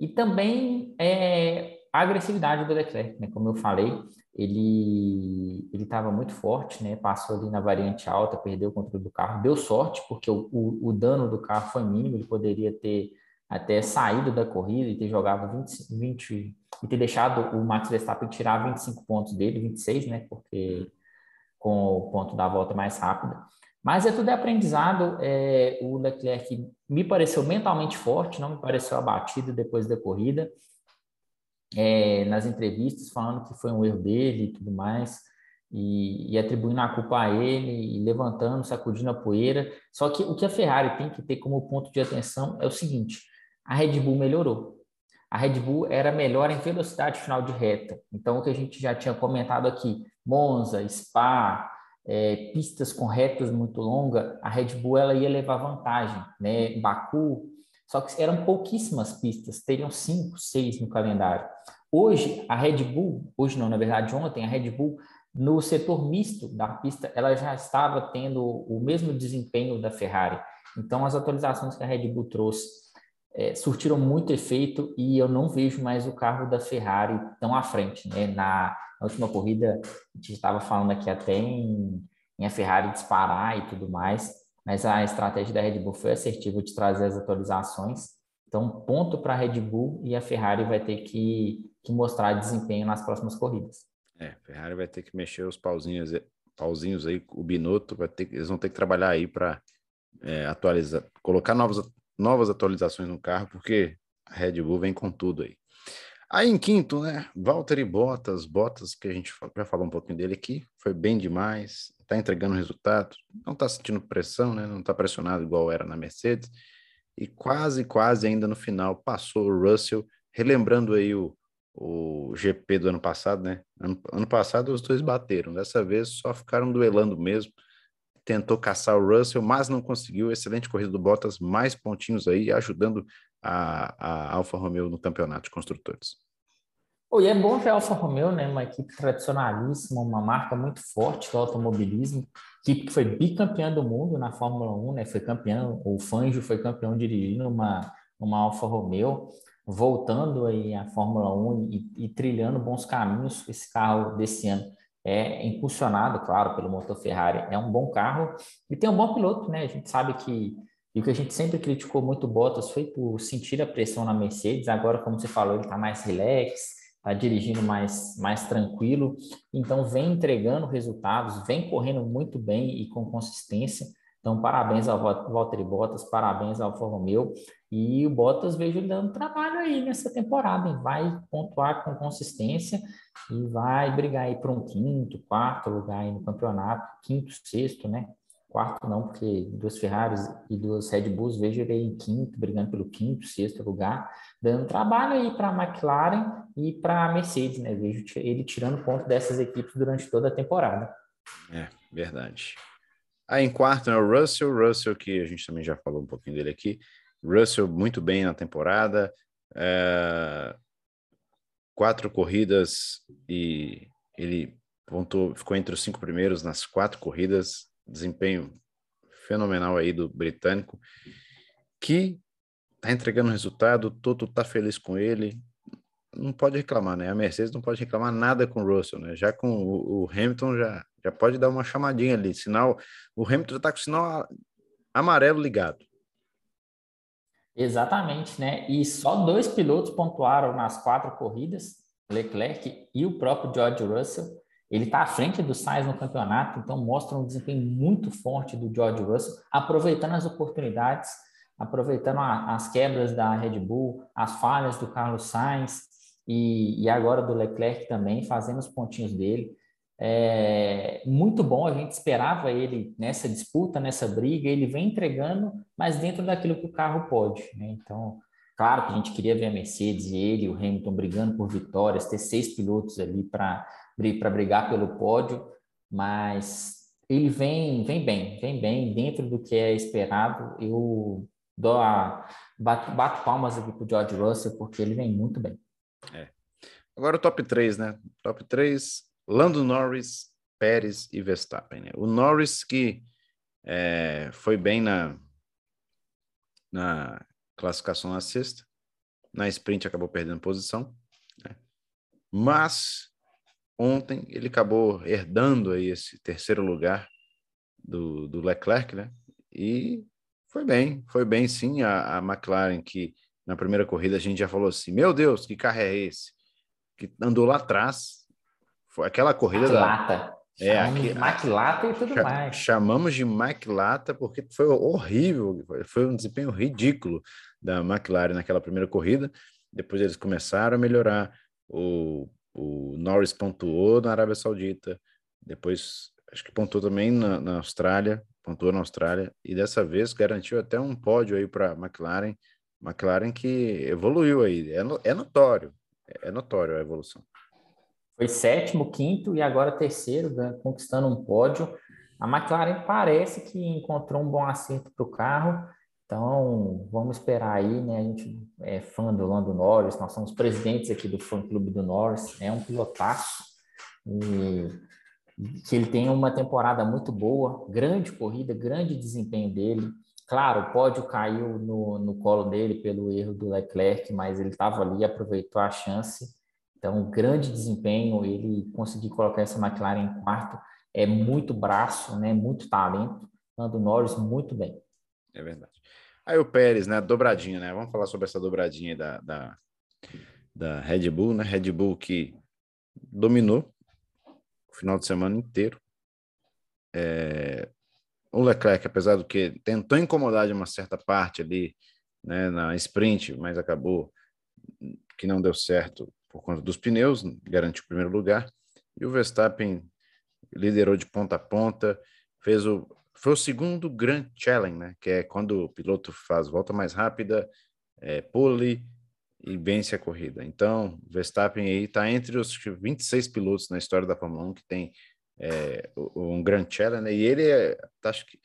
E também é, a agressividade do Leclerc, né? Como eu falei, ele ele estava muito forte, né? Passou ali na variante alta, perdeu o controle do carro, deu sorte porque o, o, o dano do carro foi mínimo, ele poderia ter até saído da corrida e ter jogado 20, 20 e ter deixado o Max Verstappen tirar 25 pontos dele, 26, né? Porque com o ponto da volta mais rápida. Mas é tudo aprendizado. É, o Leclerc me pareceu mentalmente forte, não me pareceu abatido depois da corrida. É, nas entrevistas, falando que foi um erro dele e tudo mais, e, e, atribuindo a culpa a ele, e levantando, sacudindo a poeira. Só que o que a Ferrari tem que ter como ponto de atenção é o seguinte: a Red Bull melhorou. A Red Bull era melhor em velocidade final de reta. Então, o que a gente já tinha comentado aqui, Monza, Spa, é, pistas com retas muito longas, a Red Bull ela ia levar vantagem, né? Baku, só que eram pouquíssimas pistas, teriam cinco, seis no calendário. Hoje, a Red Bull, hoje não, na verdade, ontem, a Red Bull, no setor misto da pista, ela já estava tendo o mesmo desempenho da Ferrari. Então, as atualizações que a Red Bull trouxe é, surtiram muito efeito e eu não vejo mais o carro da Ferrari tão à frente. Né? Na, na última corrida, a gente estava falando aqui até em, em, a Ferrari disparar e tudo mais, mas a estratégia da Red Bull foi assertiva de trazer as atualizações. Então, ponto para a Red Bull e a Ferrari vai ter que, que mostrar desempenho nas próximas corridas. É, Ferrari vai ter que mexer os pauzinhos, pauzinhos aí, o Binotto vai ter, eles vão ter que trabalhar aí para é, atualizar, colocar novos novas atualizações no carro, porque a Red Bull vem com tudo aí. Aí em quinto, né? Valtteri Bottas, Bottas, que a gente já falou um pouquinho dele aqui, foi bem demais, tá entregando resultado, não tá sentindo pressão, né? Não tá pressionado igual era na Mercedes, e quase, quase ainda no final passou o Russell, relembrando aí o, o GP do ano passado, né? Ano, ano passado os dois bateram, dessa vez só ficaram duelando mesmo tentou caçar o Russell, mas não conseguiu. Excelente corrida do Bottas, mais pontinhos aí, ajudando a, a Alfa Romeo no campeonato de construtores. Oh, e é bom ver a Alfa Romeo, né? Uma equipe tradicionalíssima, uma marca muito forte do automobilismo, equipe que foi bicampeã do mundo na Fórmula 1, né? Foi campeão, o Fangio foi campeão dirigindo uma, uma Alfa Romeo, voltando aí à Fórmula 1 e, e trilhando bons caminhos esse carro desse ano é impulsionado, claro, pelo motor Ferrari. É um bom carro e tem um bom piloto, né? A gente sabe que E o que a gente sempre criticou muito o Bottas foi por sentir a pressão na Mercedes. Agora, como você falou, ele está mais relax, está dirigindo mais, mais tranquilo. Então, vem entregando resultados, vem correndo muito bem e com consistência. Então, parabéns ao Valtteri Bottas, parabéns ao Alfa Romeo. E o Bottas vejo ele dando trabalho aí nessa temporada. Hein? Vai pontuar com consistência e vai brigar aí para um quinto, quarto lugar aí no campeonato, quinto, sexto, né? Quarto não, porque duas Ferraris e duas Red Bulls, vejo ele em quinto, brigando pelo quinto, sexto lugar, dando trabalho aí para a McLaren e para a Mercedes, né? Vejo ele tirando ponto dessas equipes durante toda a temporada. É, verdade. Aí em quarto é o Russell, Russell que a gente também já falou um pouquinho dele aqui, Russell muito bem na temporada, é... quatro corridas e ele pontou, ficou entre os cinco primeiros nas quatro corridas, desempenho fenomenal aí do britânico, que tá entregando resultado, todo tá feliz com ele, não pode reclamar, né? A Mercedes não pode reclamar nada com o Russell, né? Já com o, Hamilton já, já pode dar uma chamadinha ali, sinal, o Hamilton já tá com o sinal amarelo ligado. Exatamente, né? E só dois pilotos pontuaram nas quatro corridas, Leclerc e o próprio George Russell. Ele está à frente do Sainz no campeonato, então mostra um desempenho muito forte do George Russell, aproveitando as oportunidades, aproveitando a, as quebras da Red Bull, as falhas do Carlos Sainz e, e agora do Leclerc também, fazendo os pontinhos dele. É muito bom, a gente esperava ele nessa disputa, nessa briga, ele vem entregando, mas dentro daquilo que o carro pode. Né? Então, claro que a gente queria ver a Mercedes e ele, o Hamilton, brigando por vitórias, ter seis pilotos ali para para brigar pelo pódio, mas ele vem, vem bem, vem bem dentro do que é esperado. Eu dou a, bato, bato palmas aqui para o George Russell, porque ele vem muito bem. É. Agora o top 3, né? Top 3, Lando Norris, Pérez e Verstappen. Né? O Norris que é, foi bem na, na classificação na sexta, na sprint acabou perdendo posição, né? mas ontem ele acabou herdando aí esse terceiro lugar do, do Leclerc, né? E foi bem, foi bem sim a, a McLaren que na primeira corrida a gente já falou assim, meu Deus, que carro é esse? Que andou lá atrás. Foi aquela corrida Maquilata. da é, aqui, Maquilata e tudo mais. Chamamos de Maquilata porque foi horrível, foi um desempenho ridículo da McLaren naquela primeira corrida. Depois eles começaram a melhorar. O o Norris pontuou na Arábia Saudita, depois acho que pontuou também na, na Austrália, pontuou na Austrália, e dessa vez garantiu até um pódio aí para McLaren, McLaren que evoluiu aí, é, é notório, é notório a evolução. Foi sétimo, quinto e agora terceiro, né, conquistando um pódio. A McLaren parece que encontrou um bom acerto para o carro então, vamos esperar aí, né? A gente é fã do Lando Norris, nós somos presidentes aqui do fã-clube do Norris, é um pilotaço e que ele tem uma temporada muito boa, grande corrida, grande desempenho dele. Claro, o pódio caiu no, no colo dele pelo erro do Leclerc, mas ele estava ali, aproveitou a chance. Então, grande desempenho, ele conseguiu colocar essa McLaren em quarto, é muito braço, né? Muito talento. Lando Norris muito bem. É verdade. Aí o Pérez, né? Dobradinha, né? Vamos falar sobre essa dobradinha da, da, da Red Bull, né? Red Bull que dominou o final de semana inteiro. É, o Leclerc, apesar do que tentou incomodar de uma certa parte ali, né, na sprint, mas acabou que não deu certo por conta dos pneus, garantiu o primeiro lugar. E o Verstappen liderou de ponta a ponta, fez o foi o segundo Grand Challenge, né? Que é quando o piloto faz volta mais rápida, é, pole e vence a corrida. Então, Verstappen aí está entre os 26 pilotos na história da Fórmula 1 que tem é, um Grand Challenge, né? E ele é, tá, acho que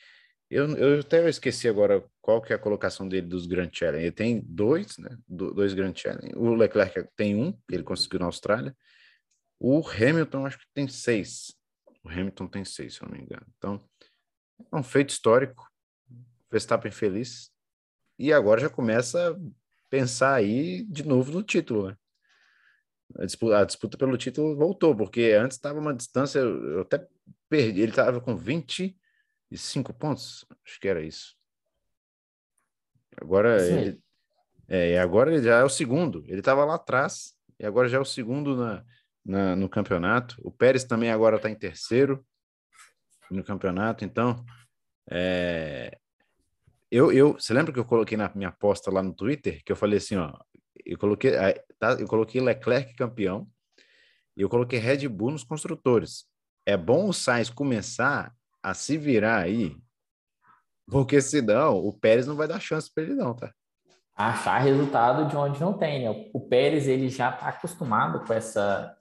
eu, eu até esqueci agora qual que é a colocação dele dos Grand Challenge. Ele tem dois, né? dois Grand Challenge. O Leclerc tem um, ele conseguiu na Austrália. O Hamilton acho que tem seis. O Hamilton tem seis, se eu não me engano. Então, é um feito histórico. Verstappen feliz. E agora já começa a pensar aí de novo no título, né? A disputa, a disputa pelo título voltou, porque antes estava uma distância, eu até perdi, ele estava com 25 pontos, acho que era isso. Agora ele, é, agora ele já é o segundo. Ele estava lá atrás e agora já é o segundo na, na no campeonato. O Pérez também agora está em terceiro no campeonato. Então, é, eu, eu, você lembra que eu coloquei na minha aposta lá no Twitter que eu falei assim, ó, eu coloquei, tá, eu coloquei Leclerc campeão e eu coloquei Red Bull nos construtores. É bom o Sainz começar a se virar aí, porque senão o Pérez não vai dar chance para ele não, tá? Achar resultado de onde não tem, né? O Pérez ele já está acostumado com essa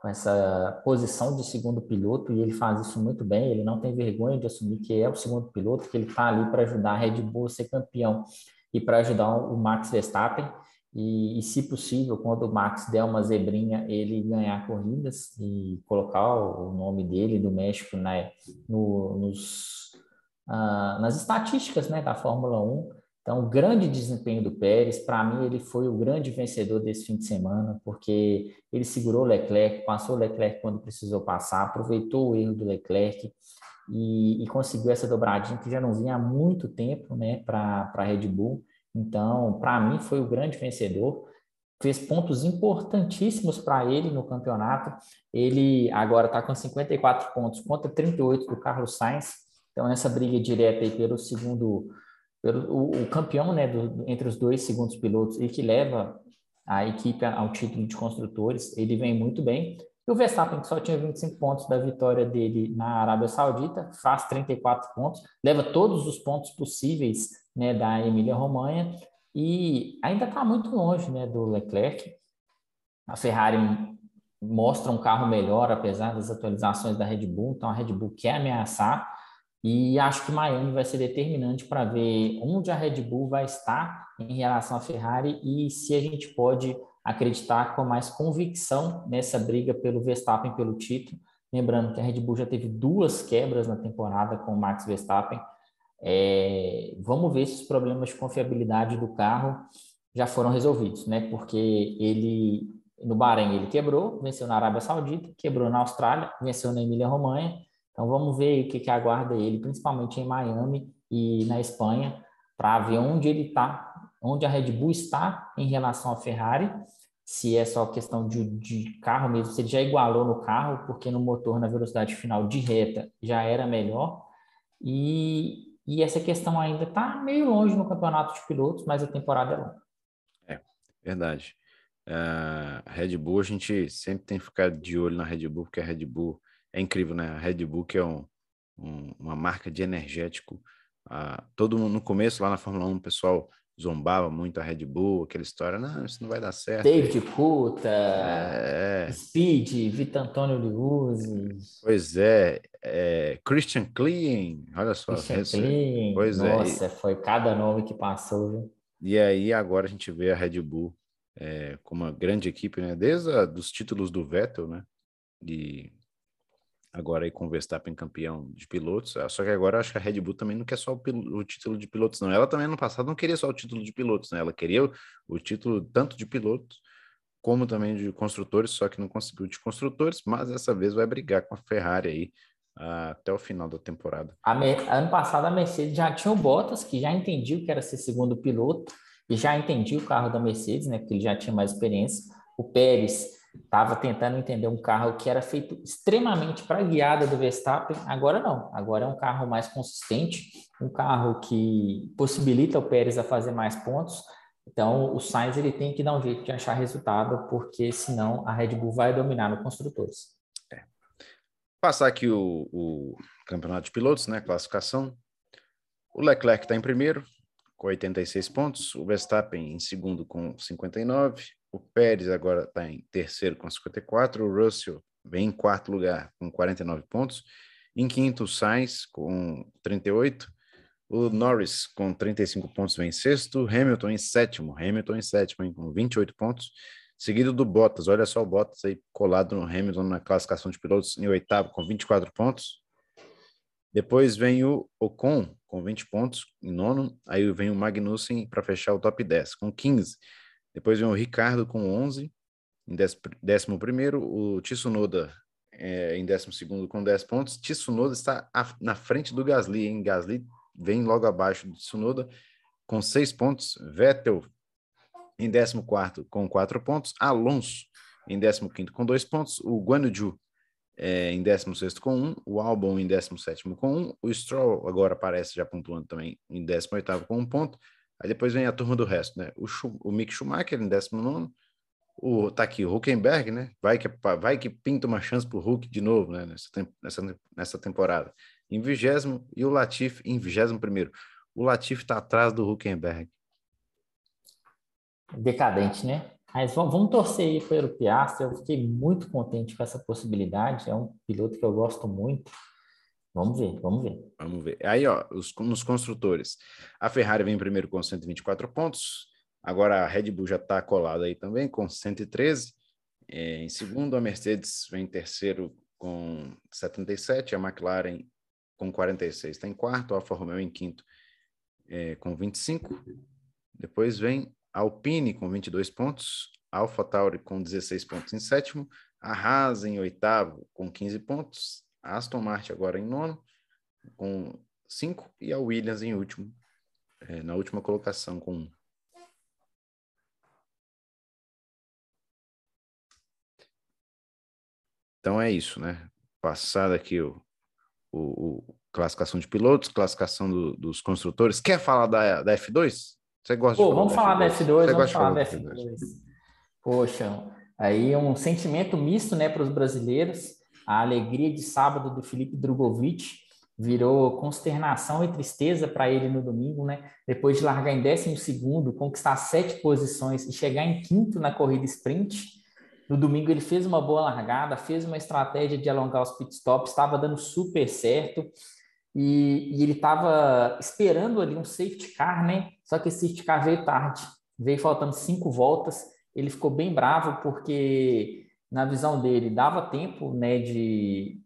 com essa posição de segundo piloto e ele faz isso muito bem. Ele não tem vergonha de assumir que é o segundo piloto, que ele está ali para ajudar a Red Bull a ser campeão e para ajudar o Max Verstappen. E, e, se possível, quando o Max der uma zebrinha, ele ganhar corridas e colocar o nome dele do México né, no, nos, uh, nas estatísticas né, da Fórmula 1 então, grande desempenho do Pérez, para mim, ele foi o grande vencedor desse fim de semana, porque ele segurou o Leclerc, passou o Leclerc quando precisou passar, aproveitou o erro do Leclerc e, e conseguiu essa dobradinha que já não vinha há muito tempo né, para a Red Bull. Então, para mim, foi o grande vencedor. Fez pontos importantíssimos para ele no campeonato. Ele agora está com 54 pontos contra 38 do Carlos Sainz. Então, nessa briga direta aí pelo segundo pelo, o, o campeão né, do, entre os dois segundos pilotos e que leva a equipe ao título de construtores, ele vem muito bem. E o Verstappen, que só tinha 25 pontos da vitória dele na Arábia Saudita, faz 34 pontos, leva todos os pontos possíveis né, da Emília-Romanha e ainda está muito longe né, do Leclerc. A Ferrari mostra um carro melhor, apesar das atualizações da Red Bull, então a Red Bull quer ameaçar, e acho que Miami vai ser determinante para ver onde a Red Bull vai estar em relação à Ferrari e se a gente pode acreditar com mais convicção nessa briga pelo Verstappen pelo título. Lembrando que a Red Bull já teve duas quebras na temporada com o Max Verstappen. É, vamos ver se os problemas de confiabilidade do carro já foram resolvidos, né? Porque ele no Bahrein ele quebrou, venceu na Arábia Saudita, quebrou na Austrália, venceu na Emília-Romanha então vamos ver o que, que aguarda ele, principalmente em Miami e na Espanha, para ver onde ele está, onde a Red Bull está em relação à Ferrari, se é só questão de, de carro mesmo, se ele já igualou no carro, porque no motor, na velocidade final de reta, já era melhor. E, e essa questão ainda está meio longe no campeonato de pilotos, mas a temporada é longa. É, verdade. Uh, Red Bull, a gente sempre tem que ficar de olho na Red Bull, porque a Red Bull é incrível, né? A Red Bull, que é um, um, uma marca de energético. Ah, todo mundo, no começo, lá na Fórmula 1, o pessoal zombava muito a Red Bull, aquela história, não, isso não vai dar certo. David Coulter, é... Speed, Vitor Antônio Liuzzi. Pois é, é, Christian Klein, olha só. Christian Klein, pois é, nossa, é. foi cada nome que passou, viu? E aí agora a gente vê a Red Bull é, como uma grande equipe, né? Desde a, dos títulos do Vettel, né? Agora aí com o Verstappen campeão de pilotos. Ah, só que agora acho que a Red Bull também não quer só o, o, título de pilotos, não. Ela também no passado não queria só o título de pilotos, né? Ela queria o, o título tanto de pilotos como também de construtores, só que não conseguiu de construtores, mas dessa vez vai brigar com a Ferrari aí uh, até o final da temporada. ano passado a Mercedes já tinha o Bottas, que já entendia o que era ser segundo piloto e já entendia o carro da Mercedes, né? Porque ele já tinha mais experiência. O Pérez estava tentando entender um carro que era feito extremamente para a guiada do Verstappen, agora não. Agora é um carro mais consistente, um carro que possibilita o Pérez a fazer mais pontos. Então, o Sainz ele tem que dar um jeito de achar resultado, porque senão a Red Bull vai dominar no construtores. É. Passar aqui o, o campeonato de pilotos, né? Classificação. O Leclerc está em primeiro, com 86 pontos, o Verstappen em segundo com 59, o Pérez agora está em terceiro com 54, o Russell vem em quarto lugar com 49 pontos, em quinto o Sainz com 38, o Norris com 35 pontos vem em sexto, Hamilton em sétimo, Hamilton em sétimo hein, com 28 pontos, seguido do Bottas, olha só o Bottas aí colado no Hamilton na classificação de pilotos em oitavo com 24 pontos, depois vem o Ocon com 20 pontos em nono. Aí vem o Magnussen para fechar o top 10 com 15. Depois vem o Ricardo com 11 em décimo primeiro. O Tsunoda é, em décimo segundo com 10 pontos. Tsunoda está na frente do Gasly, hein? Gasly vem logo abaixo do Tsunoda com seis pontos, Vettel em 14 com quatro pontos, Alonso em 15 com dois pontos, o Guanaju é, em 16 com um, o Albon em 17 com um, o Stroll agora aparece já pontuando também em 18 com um ponto, aí depois vem a turma do resto, né? O, o Mick Schumacher em 19 o, tá aqui o Huckenberg, né? Vai que, vai que pinta uma chance pro Hulk de novo, né? Nessa, nessa, nessa temporada. Em vigésimo e o Latif em vigésimo primeiro. O Latif está atrás do Huckenberg. Decadente, né? Mas vamos, torcer aí pelo Piastri. Eu fiquei muito contente com essa possibilidade. É um piloto que eu gosto muito. Vamos ver, vamos ver. Vamos ver. Aí, ó, os, nos construtores. A Ferrari vem em primeiro com 124 pontos. Agora a Red Bull já está colada aí também com 113. É, em segundo, a Mercedes vem em terceiro com 77. A McLaren com 46 está em quarto. A Alfa Romeo em quinto é, com 25. Depois vem Alpine com 22 pontos, Alpha Tauri com 16 pontos em sétimo, a Haas em oitavo com 15 pontos, a Aston Martin agora em nono com 5 e a Williams em último, é, na última colocação com 1. Então é isso, né? Passado aqui o, o, o classificação de pilotos, classificação do, dos construtores. Quer falar da, da F2? Você gosta Pô, de vamos falar da F2, F2 vamos falar da F2. F2. Poxa, aí um sentimento misto, né, para os brasileiros. A alegria de sábado do Felipe Drogovic virou consternação e tristeza para ele no domingo, né? Depois de largar em décimo segundo, conquistar sete posições e chegar em quinto na corrida sprint. No domingo ele fez uma boa largada, fez uma estratégia de alongar os pitstops, estava dando super certo e, e ele estava esperando ali um safety car, né? Só que esse safety car veio tarde, veio faltando cinco voltas. Ele ficou bem bravo porque, na visão dele, dava tempo, né, de,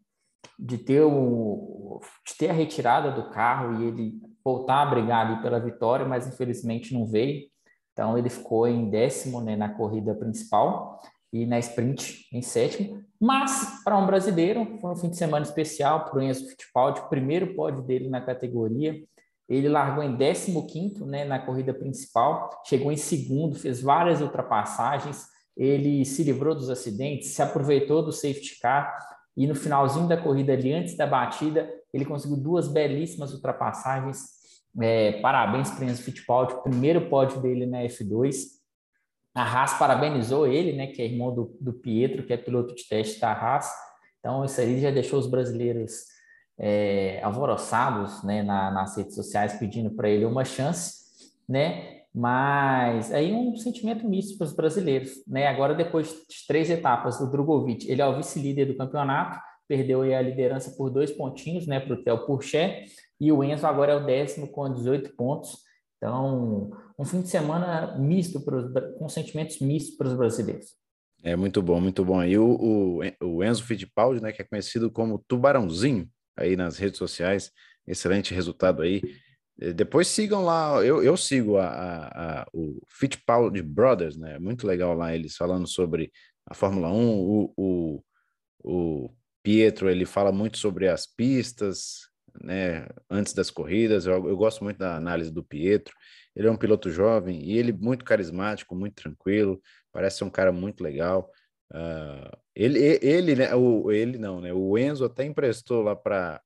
de ter o, de ter a retirada do carro e ele voltar a brigar ali pela vitória, mas infelizmente não veio. Então ele ficou em décimo, né, na corrida principal e na sprint em sétimo. Mas, para um brasileiro, foi um fim de semana especial para o Enzo Fittipaldi, primeiro pódio dele na categoria. Ele largou em 15 né, na corrida principal, chegou em segundo, fez várias ultrapassagens, ele se livrou dos acidentes, se aproveitou do safety car e no finalzinho da corrida ali, antes da batida, ele conseguiu duas belíssimas ultrapassagens. É, parabéns para o Enzo Fittipaldi, primeiro pódio dele na F2. A Haas parabenizou ele, né, que é irmão do, do Pietro, que é piloto de teste da Haas. Então, isso aí já deixou os brasileiros é, alvoroçados né, na, nas redes sociais, pedindo para ele uma chance, né? Mas aí um sentimento misto para os brasileiros, né? Agora, depois de três etapas do Drogovic, ele é o vice-líder do campeonato, perdeu a liderança por dois pontinhos, né, para o Theo Pourchet, e o Enzo agora é o décimo com 18 pontos. Então, um fim de semana misto, pros, com sentimentos mistos para os brasileiros. É muito bom, muito bom. E o, o, o, Enzo Fittipaldi, né, que é conhecido como Tubarãozinho aí nas redes sociais, excelente resultado aí. Depois sigam lá, eu, eu sigo a, a, a, o Fittipaldi Brothers, né? Muito legal lá eles falando sobre a Fórmula 1. O, o, o Pietro ele fala muito sobre as pistas, né, antes das corridas. Eu, eu, gosto muito da análise do Pietro. Ele é um piloto jovem e ele muito carismático, muito tranquilo. Parece ser um cara muito legal. Uh, ele, ele, né, o, ele não, né? O Enzo até emprestou lá para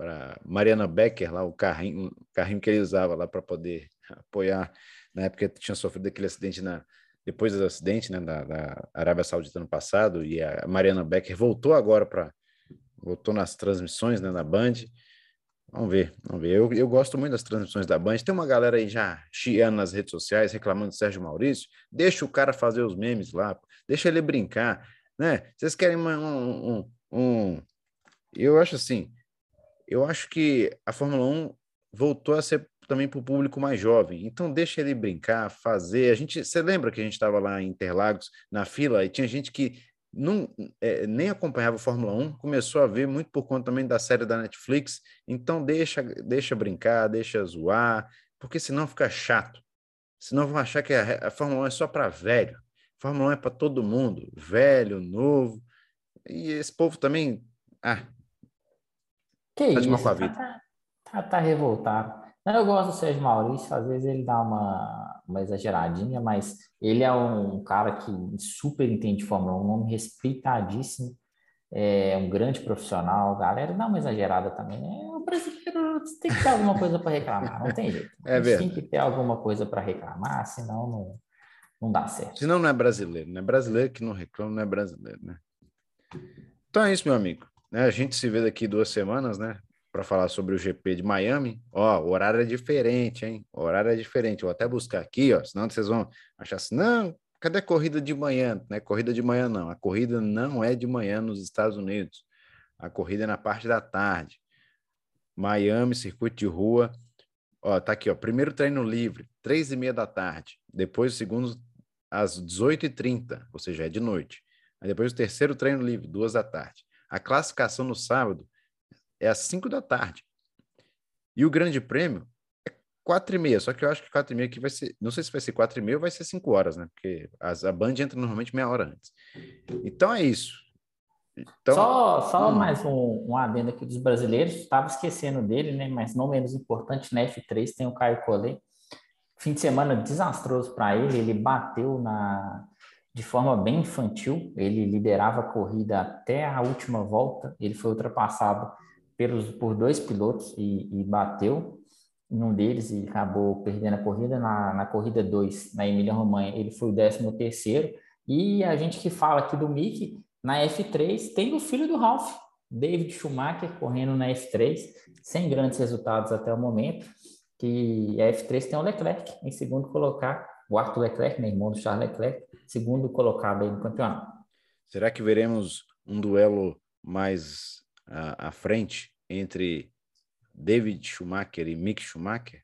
para Mariana Becker lá o carrinho, o carrinho que ele usava lá para poder apoiar na época tinha sofrido aquele acidente na depois do acidente né, da, da Arábia Saudita ano passado e a Mariana Becker voltou agora para voltou nas transmissões né, na Band Vamos ver, vamos ver. Eu, eu gosto muito das transmissões da Band. Tem uma galera aí já chiando nas redes sociais, reclamando do Sérgio Maurício. Deixa o cara fazer os memes lá, deixa ele brincar, né? Vocês querem um, um, um... Eu acho assim, eu acho que a Fórmula 1 voltou a ser também para o público mais jovem. Então deixa ele brincar, fazer. A gente, você lembra que a gente estava lá em Interlagos na fila e tinha gente que não, é, nem acompanhava a Fórmula 1, começou a ver muito por conta também da série da Netflix, então deixa, deixa brincar, deixa zoar, porque senão fica chato. Senão vão achar que a, a Fórmula 1 é só para velho. A Fórmula 1 é para todo mundo, velho, novo. E esse povo também, ah, que tá isso, vida. Tá, tá, tá revoltado. Eu gosto do Sérgio Maurício, às vezes ele dá uma, uma exageradinha, mas ele é um cara que super entende de Fórmula 1, um nome respeitadíssimo, é um grande profissional. Galera, dá uma exagerada também. É, o brasileiro tem que ter alguma coisa para reclamar, não tem jeito. É verdade. Tem que ter alguma coisa para reclamar, senão não, não dá certo. Senão não é brasileiro, né? Brasileiro que não reclama não é brasileiro, né? Então é isso, meu amigo. Né? A gente se vê daqui duas semanas, né? Para falar sobre o GP de Miami. Ó, o horário é diferente, hein? O horário é diferente. Vou até buscar aqui, ó. Senão vocês vão achar assim, não, cadê a corrida de manhã? Não é corrida de manhã, não. A corrida não é de manhã nos Estados Unidos. A corrida é na parte da tarde. Miami, circuito de rua. Ó, tá aqui, ó. Primeiro treino livre, três e meia da tarde. Depois o segundo, às 18h30, ou seja, é de noite. Aí depois o terceiro treino livre, duas da tarde. A classificação no sábado é às 5 da tarde. E o grande prêmio é 4 e meia, só que eu acho que 4 e meia aqui vai ser, não sei se vai ser 4 e meia ou vai ser 5 horas, né? Porque as, a Band entra normalmente meia hora antes. Então é isso. Então, só só hum. mais um, um adendo aqui dos brasileiros, estava esquecendo dele, né? Mas não menos importante, na F3 tem o Caio Collet. Fim de semana desastroso para ele, ele bateu na de forma bem infantil. Ele liderava a corrida até a última volta. Ele foi ultrapassado pelos, por dois pilotos e, e bateu em um deles e acabou perdendo a corrida. Na, na corrida 2, na Emília Romanha, ele foi o 13 terceiro. E a gente que fala aqui do Mickey, na F3 tem o filho do Ralph, David Schumacher, correndo na F3, sem grandes resultados até o momento, que a F3 tem o Leclerc em segundo colocar, o Arthur Leclerc, né, irmão do Charles Leclerc, segundo colocado aí no campeonato. Será que veremos um duelo mais uh, à frente entre David Schumacher e Mick Schumacher?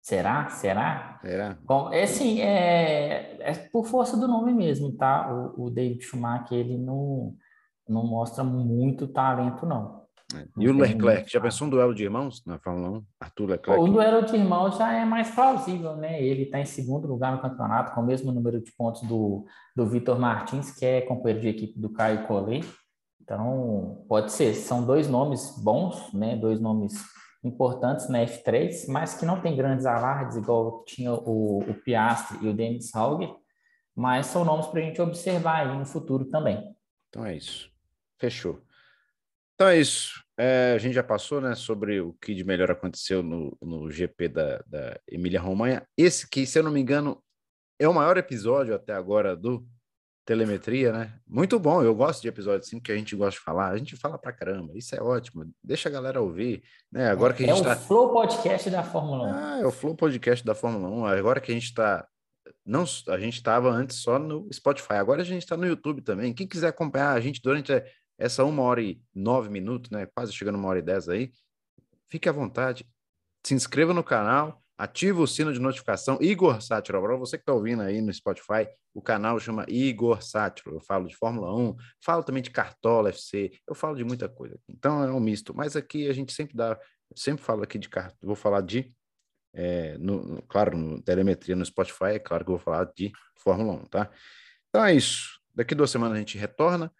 Será? Será? Será? Bom, é assim, é, é por força do nome mesmo, tá? O, o David Schumacher, ele não, não mostra muito talento, não. E o Leclerc, já pensou um duelo de irmãos na Fórmula 1? Arthur Leclerc? O duelo de irmãos já é mais plausível, né? Ele está em segundo lugar no campeonato, com o mesmo número de pontos do, do Vitor Martins, que é companheiro de equipe do Caio Collet. Então, pode ser. São dois nomes bons, né? Dois nomes importantes na F3, mas que não tem grandes alardes, igual tinha o, o Piastri e o Dennis Hauger, mas são nomes para a gente observar aí no futuro também. Então é isso. Fechou. Então é isso. É, a gente já passou né, sobre o que de melhor aconteceu no, no GP da, da Emília Romanha. Esse que, se eu não me engano, é o maior episódio até agora do Telemetria, né? Muito bom, eu gosto de episódios assim que a gente gosta de falar. A gente fala pra caramba, isso é ótimo. Deixa a galera ouvir, né? Agora que a gente é tá... o Flow Podcast da Fórmula 1. Ah, é o Flow Podcast da Fórmula 1. Agora que a gente está não a gente estava antes só no Spotify, agora a gente está no YouTube também. Quem quiser acompanhar a gente durante essa uma hora e nove minutos, né? Quase chegando uma hora e dez aí. Fique à vontade. Se inscreva no canal, ative o sino de notificação. Igor Sátiro, para você que está ouvindo aí no Spotify, o canal chama Igor Sátiro. Eu falo de Fórmula 1, falo também de Cartola FC, eu falo de muita coisa. Então é um misto. Mas aqui a gente sempre dá, sempre falo aqui de cartola. Vou falar de, é, no, claro, no telemetria no Spotify, é claro que eu vou falar de Fórmula 1, tá? Então é isso. Daqui duas semanas a gente retorna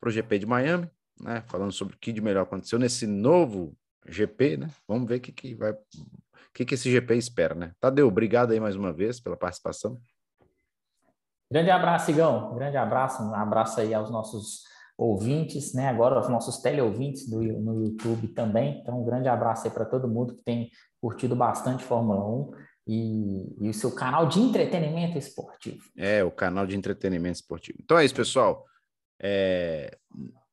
para o GP de Miami, né? Falando sobre o que de melhor aconteceu nesse novo GP, né? Vamos ver o que, que vai, o que, que esse GP espera, né? Tadeu, obrigado aí mais uma vez pela participação. Grande abraço, Igão. Grande abraço, um abraço aí aos nossos ouvintes, né? Agora aos nossos teleouvintes do, no YouTube também. Então, um grande abraço aí para todo mundo que tem curtido bastante Fórmula 1 e, e o seu canal de entretenimento esportivo. É, o canal de entretenimento esportivo. Então é isso, pessoal. É,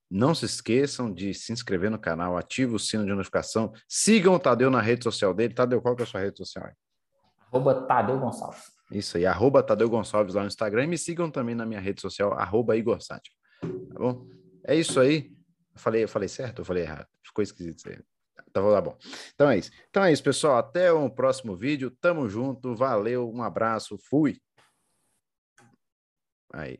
não se esqueçam de se inscrever no canal, ative o sino de notificação, sigam o Tadeu na rede social dele. Tadeu, qual que é a sua rede social? Arroba Tadeu Gonçalves. Isso aí, arroba Tadeu Gonçalves lá no Instagram e me sigam também na minha rede social, arroba Igor Sátio. Tá bom? É isso aí. Eu falei, eu falei certo ou falei errado? Ficou esquisito isso aí. Tá, tá bom. Então é isso. Então é isso, pessoal. Até o próximo vídeo. Tamo junto. Valeu. Um abraço. Fui. Aí.